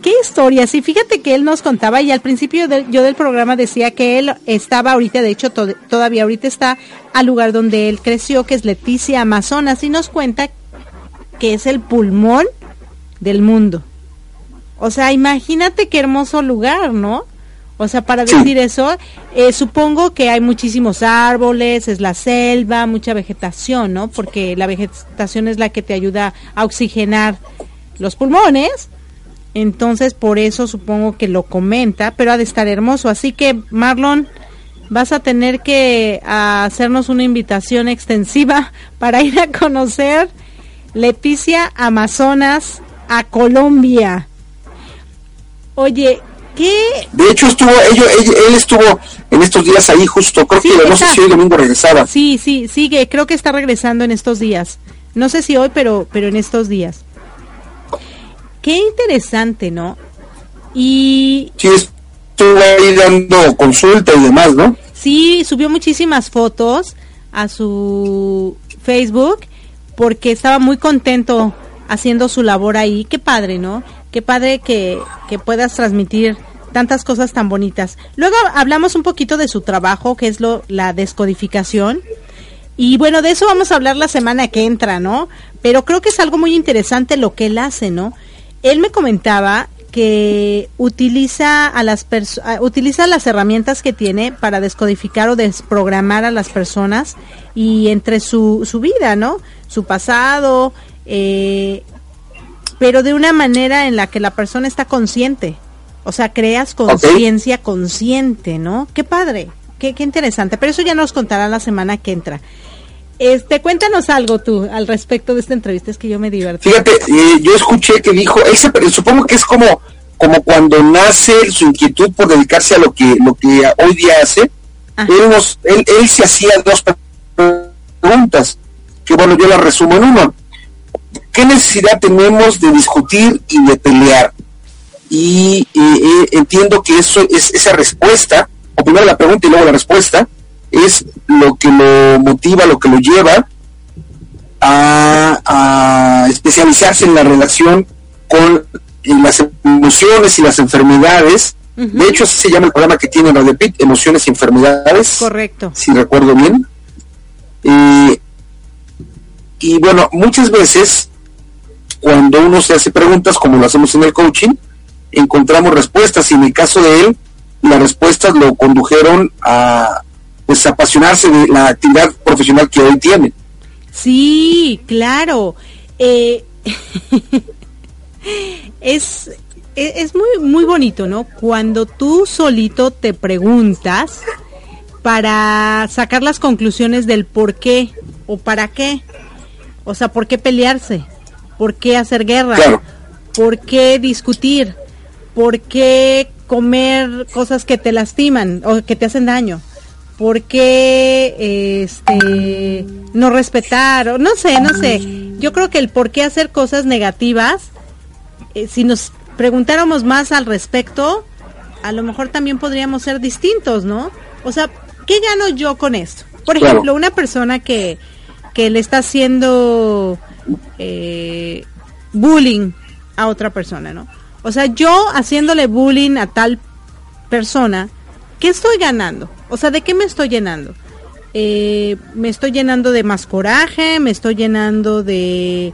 [SPEAKER 2] Qué historias. Y fíjate que él nos contaba y al principio yo del programa decía que él estaba ahorita, de hecho todavía ahorita está al lugar donde él creció, que es Leticia, Amazonas, y nos cuenta que es el pulmón del mundo. O sea, imagínate qué hermoso lugar, ¿no? O sea, para decir eso, eh, supongo que hay muchísimos árboles, es la selva, mucha vegetación, ¿no? Porque la vegetación es la que te ayuda a oxigenar los pulmones entonces, por eso supongo que lo comenta, pero ha de estar hermoso. Así que, Marlon, vas a tener que hacernos una invitación extensiva para ir a conocer Leticia Amazonas a Colombia. Oye, ¿qué?
[SPEAKER 6] De hecho, estuvo, él estuvo en estos días ahí justo, creo que no sé si hoy domingo regresaba.
[SPEAKER 2] Sí, sí, sigue, creo que está regresando en estos días. No sé si hoy, pero, pero en estos días. Qué interesante, ¿no? Y...
[SPEAKER 6] Sí, estuvo ahí dando consulta y demás, ¿no?
[SPEAKER 2] Sí, subió muchísimas fotos a su Facebook porque estaba muy contento haciendo su labor ahí. Qué padre, ¿no? Qué padre que, que puedas transmitir tantas cosas tan bonitas. Luego hablamos un poquito de su trabajo, que es lo, la descodificación. Y bueno, de eso vamos a hablar la semana que entra, ¿no? Pero creo que es algo muy interesante lo que él hace, ¿no? Él me comentaba que utiliza a las utiliza las herramientas que tiene para descodificar o desprogramar a las personas y entre su, su vida, ¿no? Su pasado, eh, pero de una manera en la que la persona está consciente. O sea, creas conciencia consciente, ¿no? Qué padre, qué, qué interesante. Pero eso ya nos contará la semana que entra. Este, cuéntanos algo tú al respecto de esta entrevista, es que yo me divertí.
[SPEAKER 6] Fíjate, eh, yo escuché que dijo, él se, supongo que es como, como cuando nace su inquietud por dedicarse a lo que, lo que hoy día hace, él, nos, él, él se hacía dos preguntas, que bueno, yo las resumo en uno. ¿Qué necesidad tenemos de discutir y de pelear? Y eh, entiendo que eso es esa respuesta, o primero la pregunta y luego la respuesta, es lo que lo motiva, lo que lo lleva a, especializarse en la relación con las emociones y las enfermedades. De hecho, así se llama el programa que tiene Radio PIT, Emociones y Enfermedades.
[SPEAKER 2] Correcto.
[SPEAKER 6] Si recuerdo bien. y bueno, muchas veces cuando uno se hace preguntas, como lo hacemos en el coaching, encontramos respuestas y en el caso de él, las respuestas lo condujeron a, pues apasionarse de la actividad profesional que hoy tiene.
[SPEAKER 2] Sí, claro. Eh, es, es muy, muy bonito, ¿no? Cuando tú solito te preguntas para sacar las conclusiones del por qué o para qué. O sea, ¿por qué pelearse? ¿Por qué hacer guerra? ¿Por qué discutir? ¿Por qué comer cosas que te lastiman o que te hacen daño? ¿Por qué este, no respetar? no sé, no sé. Yo creo que el por qué hacer cosas negativas, eh, si nos preguntáramos más al respecto, a lo mejor también podríamos ser distintos, ¿no? O sea, ¿qué gano yo con esto? Por ejemplo, una persona que, que le está haciendo, eh, bullying a otra persona, ¿no? O sea, yo haciéndole bullying a tal persona, ¿qué estoy ganando? O sea, ¿de qué me estoy llenando? Eh, me estoy llenando de más coraje, me estoy llenando de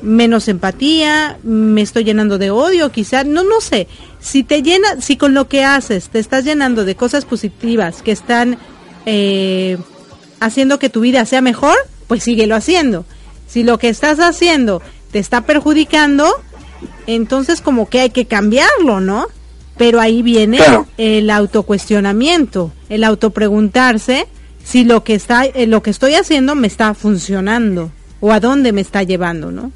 [SPEAKER 2] menos empatía, me estoy llenando de odio, quizá, no, no sé. Si te llena, si con lo que haces te estás llenando de cosas positivas que están eh, haciendo que tu vida sea mejor, pues síguelo haciendo. Si lo que estás haciendo te está perjudicando, entonces como que hay que cambiarlo, ¿no? Pero ahí viene el autocuestionamiento, el autopreguntarse si lo que está, eh, lo que estoy haciendo me está funcionando o a dónde me está llevando, ¿no?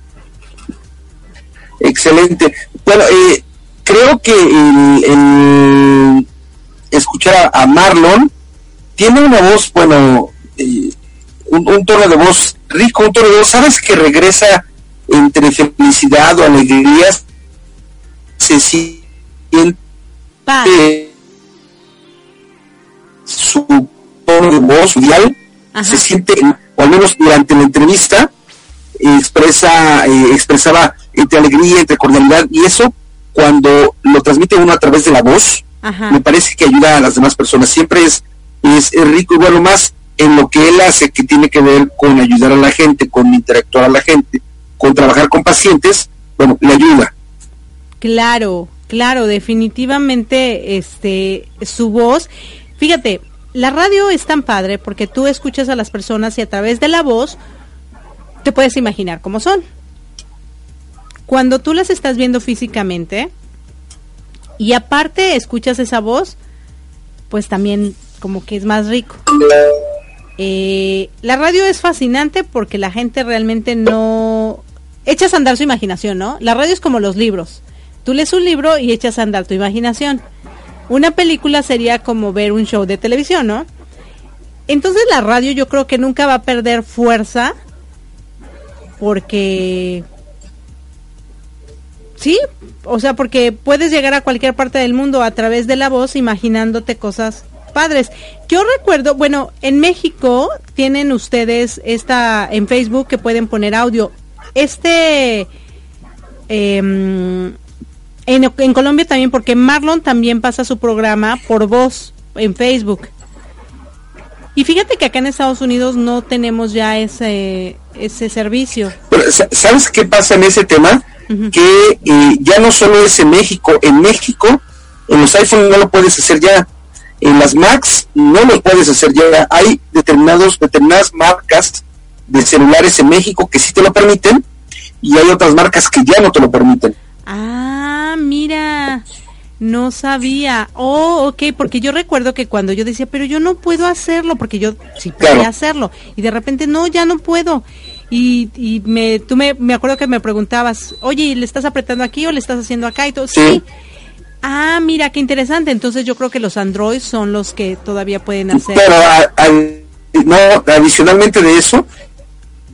[SPEAKER 6] Excelente. Bueno, eh, creo que el, escuchar a, Marlon tiene una voz, bueno, eh, un, tono de voz rico, un tono de voz, ¿sabes que regresa entre felicidad o alegría? Se siente su tono de voz, dial, se siente, o al menos durante la entrevista, expresa, eh, expresaba entre alegría, entre cordialidad, y eso cuando lo transmite uno a través de la voz, me parece que ayuda a las demás personas. Siempre es, es, rico y bueno más en lo que él hace que tiene que ver con ayudar a la gente, con interactuar a la gente, con trabajar con pacientes, bueno, le ayuda.
[SPEAKER 2] Claro, claro, definitivamente este su voz. Fíjate, la radio es tan padre porque tú escuchas a las personas y a través de la voz te puedes imaginar cómo son. Cuando tú las estás viendo físicamente y aparte escuchas esa voz, pues también como que es más rico. Eh, la radio es fascinante porque la gente realmente no echas a andar su imaginación, ¿no? La radio es como los libros. Tú lees un libro y echas a andar tu imaginación. Una película sería como ver un show de televisión, ¿no? Entonces la radio yo creo que nunca va a perder fuerza porque sí, o sea, porque puedes llegar a cualquier parte del mundo a través de la voz imaginándote cosas padres. Yo recuerdo, bueno, en México tienen ustedes esta en Facebook que pueden poner audio. Este em, en, en Colombia también, porque Marlon también pasa su programa por voz en Facebook. Y fíjate que acá en Estados Unidos no tenemos ya ese, ese servicio.
[SPEAKER 6] ¿Sabes qué pasa en ese tema? Que eh, ya no solo es en México, en México, en los iPhones no lo puedes hacer ya, en las Macs no lo puedes hacer ya. Hay determinados, determinadas marcas de celulares en México que sí te lo permiten y hay otras marcas que ya no te lo permiten.
[SPEAKER 2] Ah, mira. No sabía. Oh, ok, porque yo recuerdo que cuando yo decía, pero yo no puedo hacerlo, porque yo sí podía hacerlo. Y de repente, no, ya no puedo. Y, y me, tú me, me acuerdo que me preguntabas, oye, ¿le estás apretando aquí o le estás haciendo acá? Y todo, sí. Ah, mira, qué interesante. Entonces yo creo que los Android son los que todavía pueden hacer.
[SPEAKER 6] Pero no, adicionalmente de eso,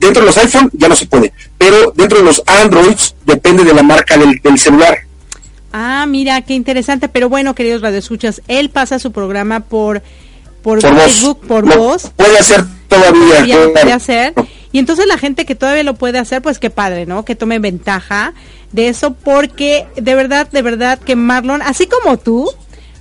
[SPEAKER 6] dentro de los iPhone ya no se puede. Pero dentro de los Androids depende de la marca del, del celular.
[SPEAKER 2] Ah, mira, qué interesante. Pero bueno, queridos radioescuchas, él pasa su programa por por, Facebook, por voz.
[SPEAKER 6] Puede hacer todavía.
[SPEAKER 2] puede hacer. Y entonces la gente que todavía lo puede hacer, pues qué padre, ¿no? Que tome ventaja de eso, porque de verdad, de verdad que Marlon, así como tú,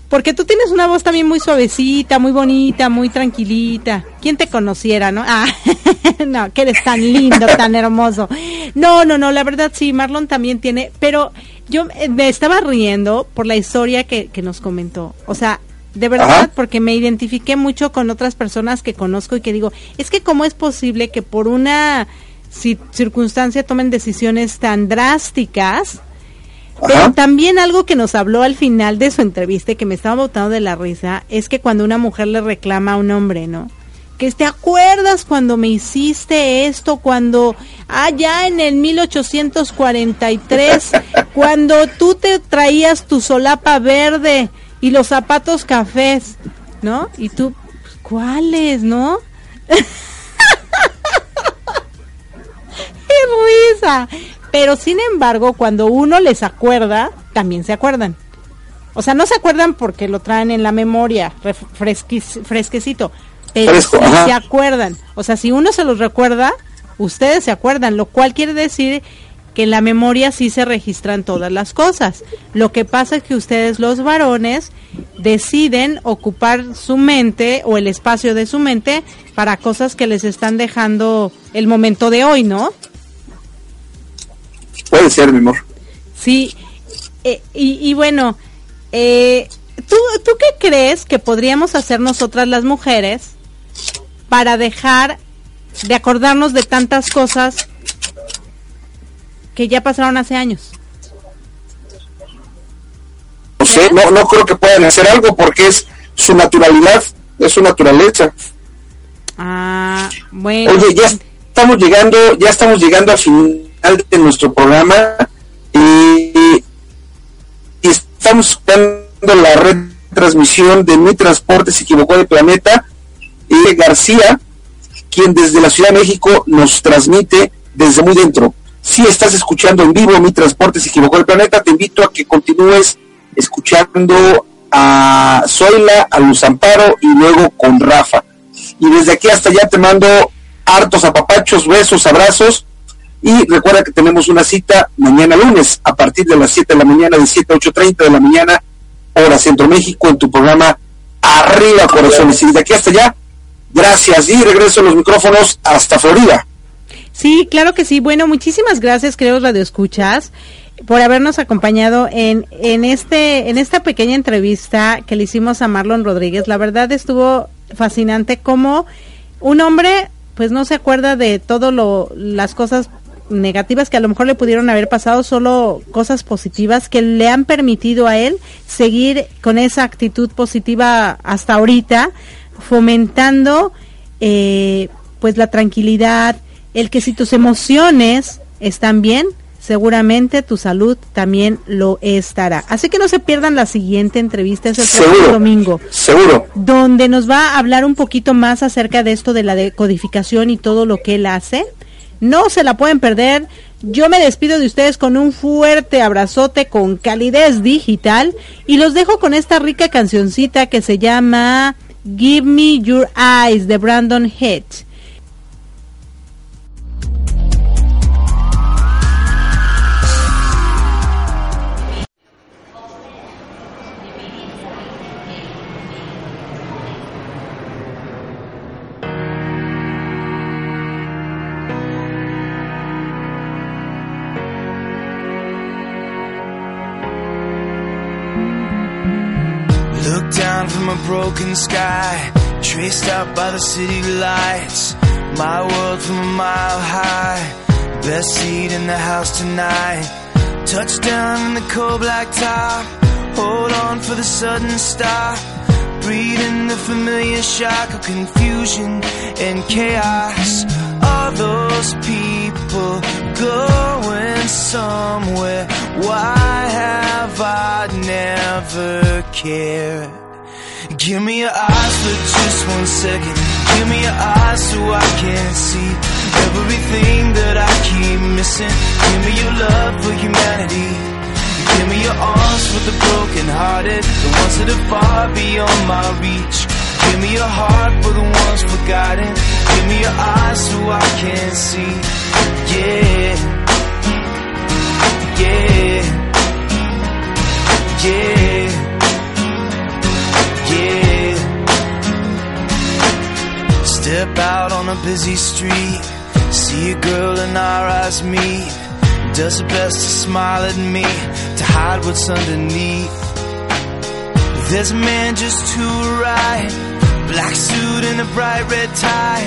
[SPEAKER 2] porque tú tienes una voz también muy suavecita, muy bonita, muy tranquilita. ¿Quién te conociera, no? Ah, no, que eres tan lindo, tan hermoso. No, no, no, la verdad sí, Marlon también tiene, pero yo eh, me estaba riendo por la historia que, que nos comentó. O sea, de verdad, porque me identifiqué mucho con otras personas que conozco y que digo, es que cómo es posible que por una circunstancia tomen decisiones tan drásticas, pero también algo que nos habló al final de su entrevista y que me estaba botando de la risa, es que cuando una mujer le reclama a un hombre, ¿no? que te acuerdas cuando me hiciste esto, cuando allá ah, en el 1843, cuando tú te traías tu solapa verde y los zapatos cafés, ¿no? Y tú, ¿cuáles, no? ¡Qué risa! Pero sin embargo, cuando uno les acuerda, también se acuerdan. O sea, no se acuerdan porque lo traen en la memoria, fresquecito, pero se acuerdan. O sea, si uno se los recuerda, ustedes se acuerdan, lo cual quiere decir que en la memoria sí se registran todas las cosas. Lo que pasa es que ustedes los varones deciden ocupar su mente o el espacio de su mente para cosas que les están dejando el momento de hoy, ¿no?
[SPEAKER 6] Puede ser, mi amor.
[SPEAKER 2] Sí, eh, y, bueno, eh, ¿tú, ¿tú qué crees que podríamos hacer nosotras las mujeres para dejar de acordarnos de tantas cosas que ya pasaron hace años.
[SPEAKER 6] No sé, no, no creo que puedan hacer algo porque es su naturalidad, es su naturaleza.
[SPEAKER 2] Ah, bueno.
[SPEAKER 6] Oye, ya estamos llegando, ya estamos llegando al final de nuestro programa y, estamos dando la retransmisión de Mi Transporte se equivocó de planeta y García, quien desde la Ciudad de México nos transmite desde muy dentro. Si estás escuchando en vivo Mi Transporte se equivocó el planeta, te invito a que continúes escuchando a Zoila, a Luz Amparo y luego con Rafa. Y desde aquí hasta allá te mando hartos apapachos, besos, abrazos. Y recuerda que tenemos una cita mañana lunes a partir de las 7 de la mañana, de 7 a 8.30 de la mañana, hora Centro México, en tu programa Arriba Corazones. Y desde aquí hasta allá, gracias y regreso a los micrófonos hasta Florida.
[SPEAKER 2] Sí, claro que sí. Bueno, muchísimas gracias, creo, Radio Escuchas, por habernos acompañado en, en, este, en esta pequeña entrevista que le hicimos a Marlon Rodríguez. La verdad estuvo fascinante como un hombre, pues no se acuerda de todo lo, las cosas negativas que a lo mejor le pudieron haber pasado, solo cosas positivas que le han permitido a él seguir con esa actitud positiva hasta ahorita, fomentando eh, pues la tranquilidad, el que si tus emociones están bien, seguramente tu salud también lo estará. Así que no se pierdan la siguiente entrevista, es el próximo domingo.
[SPEAKER 6] Seguro.
[SPEAKER 2] Donde nos va a hablar un poquito más acerca de esto de la decodificación y todo lo que él hace. No se la pueden perder. Yo me despido de ustedes con un fuerte abrazote con calidez digital y los dejo con esta rica cancioncita que se llama Give Me Your Eyes de Brandon Hedge.
[SPEAKER 9] Broken sky, traced out by the city lights. My world from a mile high, best seat in the house tonight. Touchdown in the cold black top, hold on for the sudden stop. Breathing the familiar shock of confusion and chaos. All those people going somewhere. Why have I never cared? Give me your eyes for just one second. Give me your eyes so I can see everything that I keep missing. Give me your love for humanity. Give me your arms for the broken hearted, the ones that are far beyond my reach. Give me your heart for the ones forgotten. Give me your eyes so I can see. Yeah. Yeah. Busy street, see a girl and our eyes meet. Does her best to smile at me, to hide what's underneath. There's a man just to right, black suit and a bright red tie.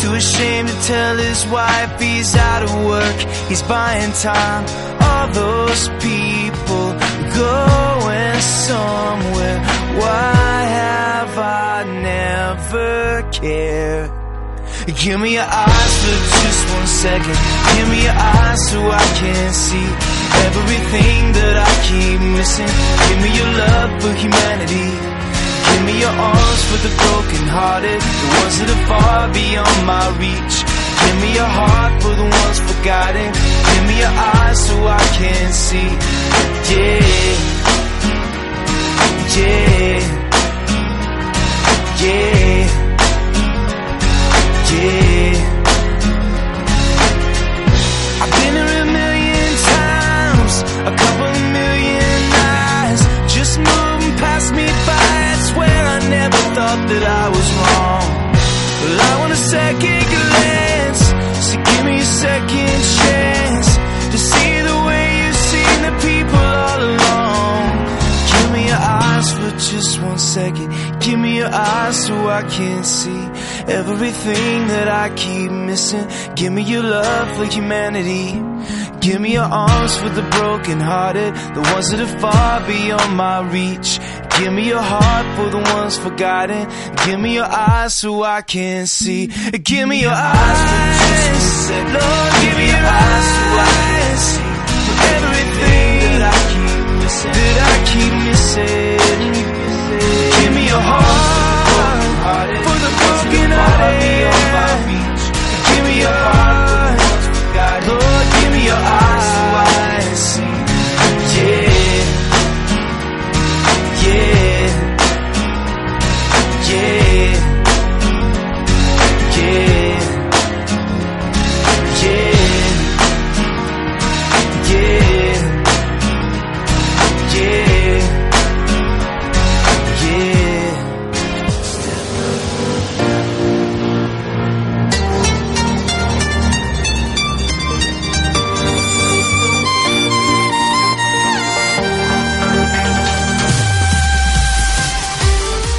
[SPEAKER 9] Too ashamed to tell his wife he's out of work, he's buying time. All those people going somewhere. Why have I never cared? Give me your eyes for just one second. Give me your eyes so I can see everything that I keep missing. Give me your love for humanity. Give me your arms for the broken hearted, the ones that are far beyond my reach. Give me your heart for the ones forgotten. Give me your eyes so I can see. Yeah. Yeah. Yeah. I've been here a million times, a couple million just moving past me by. I swear I never thought that I was wrong. Well, I want a second glance, so give me a second chance to see the way you've the people all along. Give me your eyes for just one second, give me your eyes so I can see everything that I keep missing. Give me your love for humanity. Give me your arms for the broken hearted, the ones that are far beyond my reach. Give me your heart for the ones forgotten. Give me your eyes so I can see. Give me your eyes for just second. Lord, give me your eyes so I can see everything that I keep missing. Give me your heart not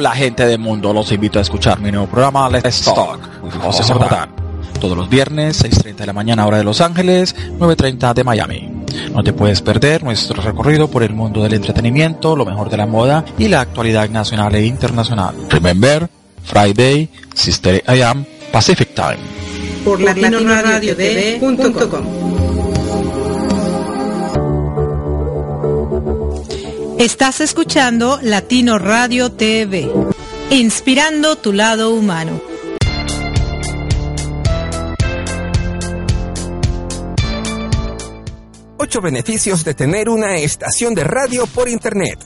[SPEAKER 3] Hola gente del mundo, los invito a escuchar mi nuevo programa Let's Talk José Sardán. Todos los viernes, 6.30 de la mañana hora de Los Ángeles, 9.30 de Miami. No te puedes perder nuestro recorrido por el mundo del entretenimiento, lo mejor de la moda y la actualidad nacional e internacional. Remember, Friday, Sister I Am, Pacific Time.
[SPEAKER 2] Por latinoradiotv.com. Estás escuchando Latino Radio TV, inspirando tu lado humano.
[SPEAKER 4] Ocho beneficios de tener una estación de radio por Internet.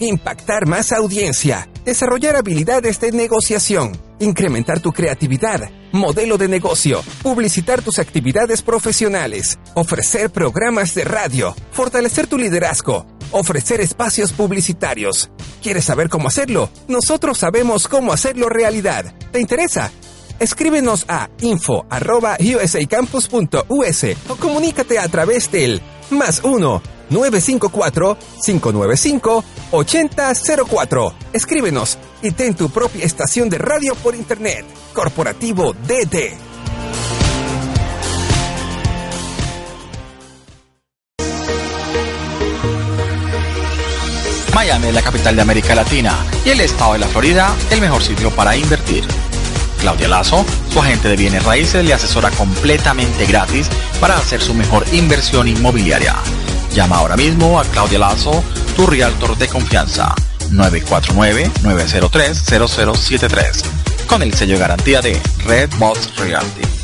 [SPEAKER 4] Impactar más audiencia, desarrollar habilidades de negociación, incrementar tu creatividad, modelo de negocio, publicitar tus actividades profesionales, ofrecer programas de radio, fortalecer tu liderazgo, ofrecer espacios publicitarios. ¿Quieres saber cómo hacerlo? Nosotros sabemos cómo hacerlo realidad. ¿Te interesa? Escríbenos a info.usacampus.us o comunícate a través del más 1 954 595 8004. Escríbenos y ten tu propia estación de radio por internet. Corporativo DT.
[SPEAKER 3] Miami es la capital de América Latina y el estado de la Florida el mejor sitio para invertir. Claudia Lazo, su agente de bienes raíces, le asesora completamente gratis para hacer su mejor inversión inmobiliaria. Llama ahora mismo a Claudia Lazo, tu realtor de confianza. 949-903-0073. Con el sello de garantía de Red Box Realty.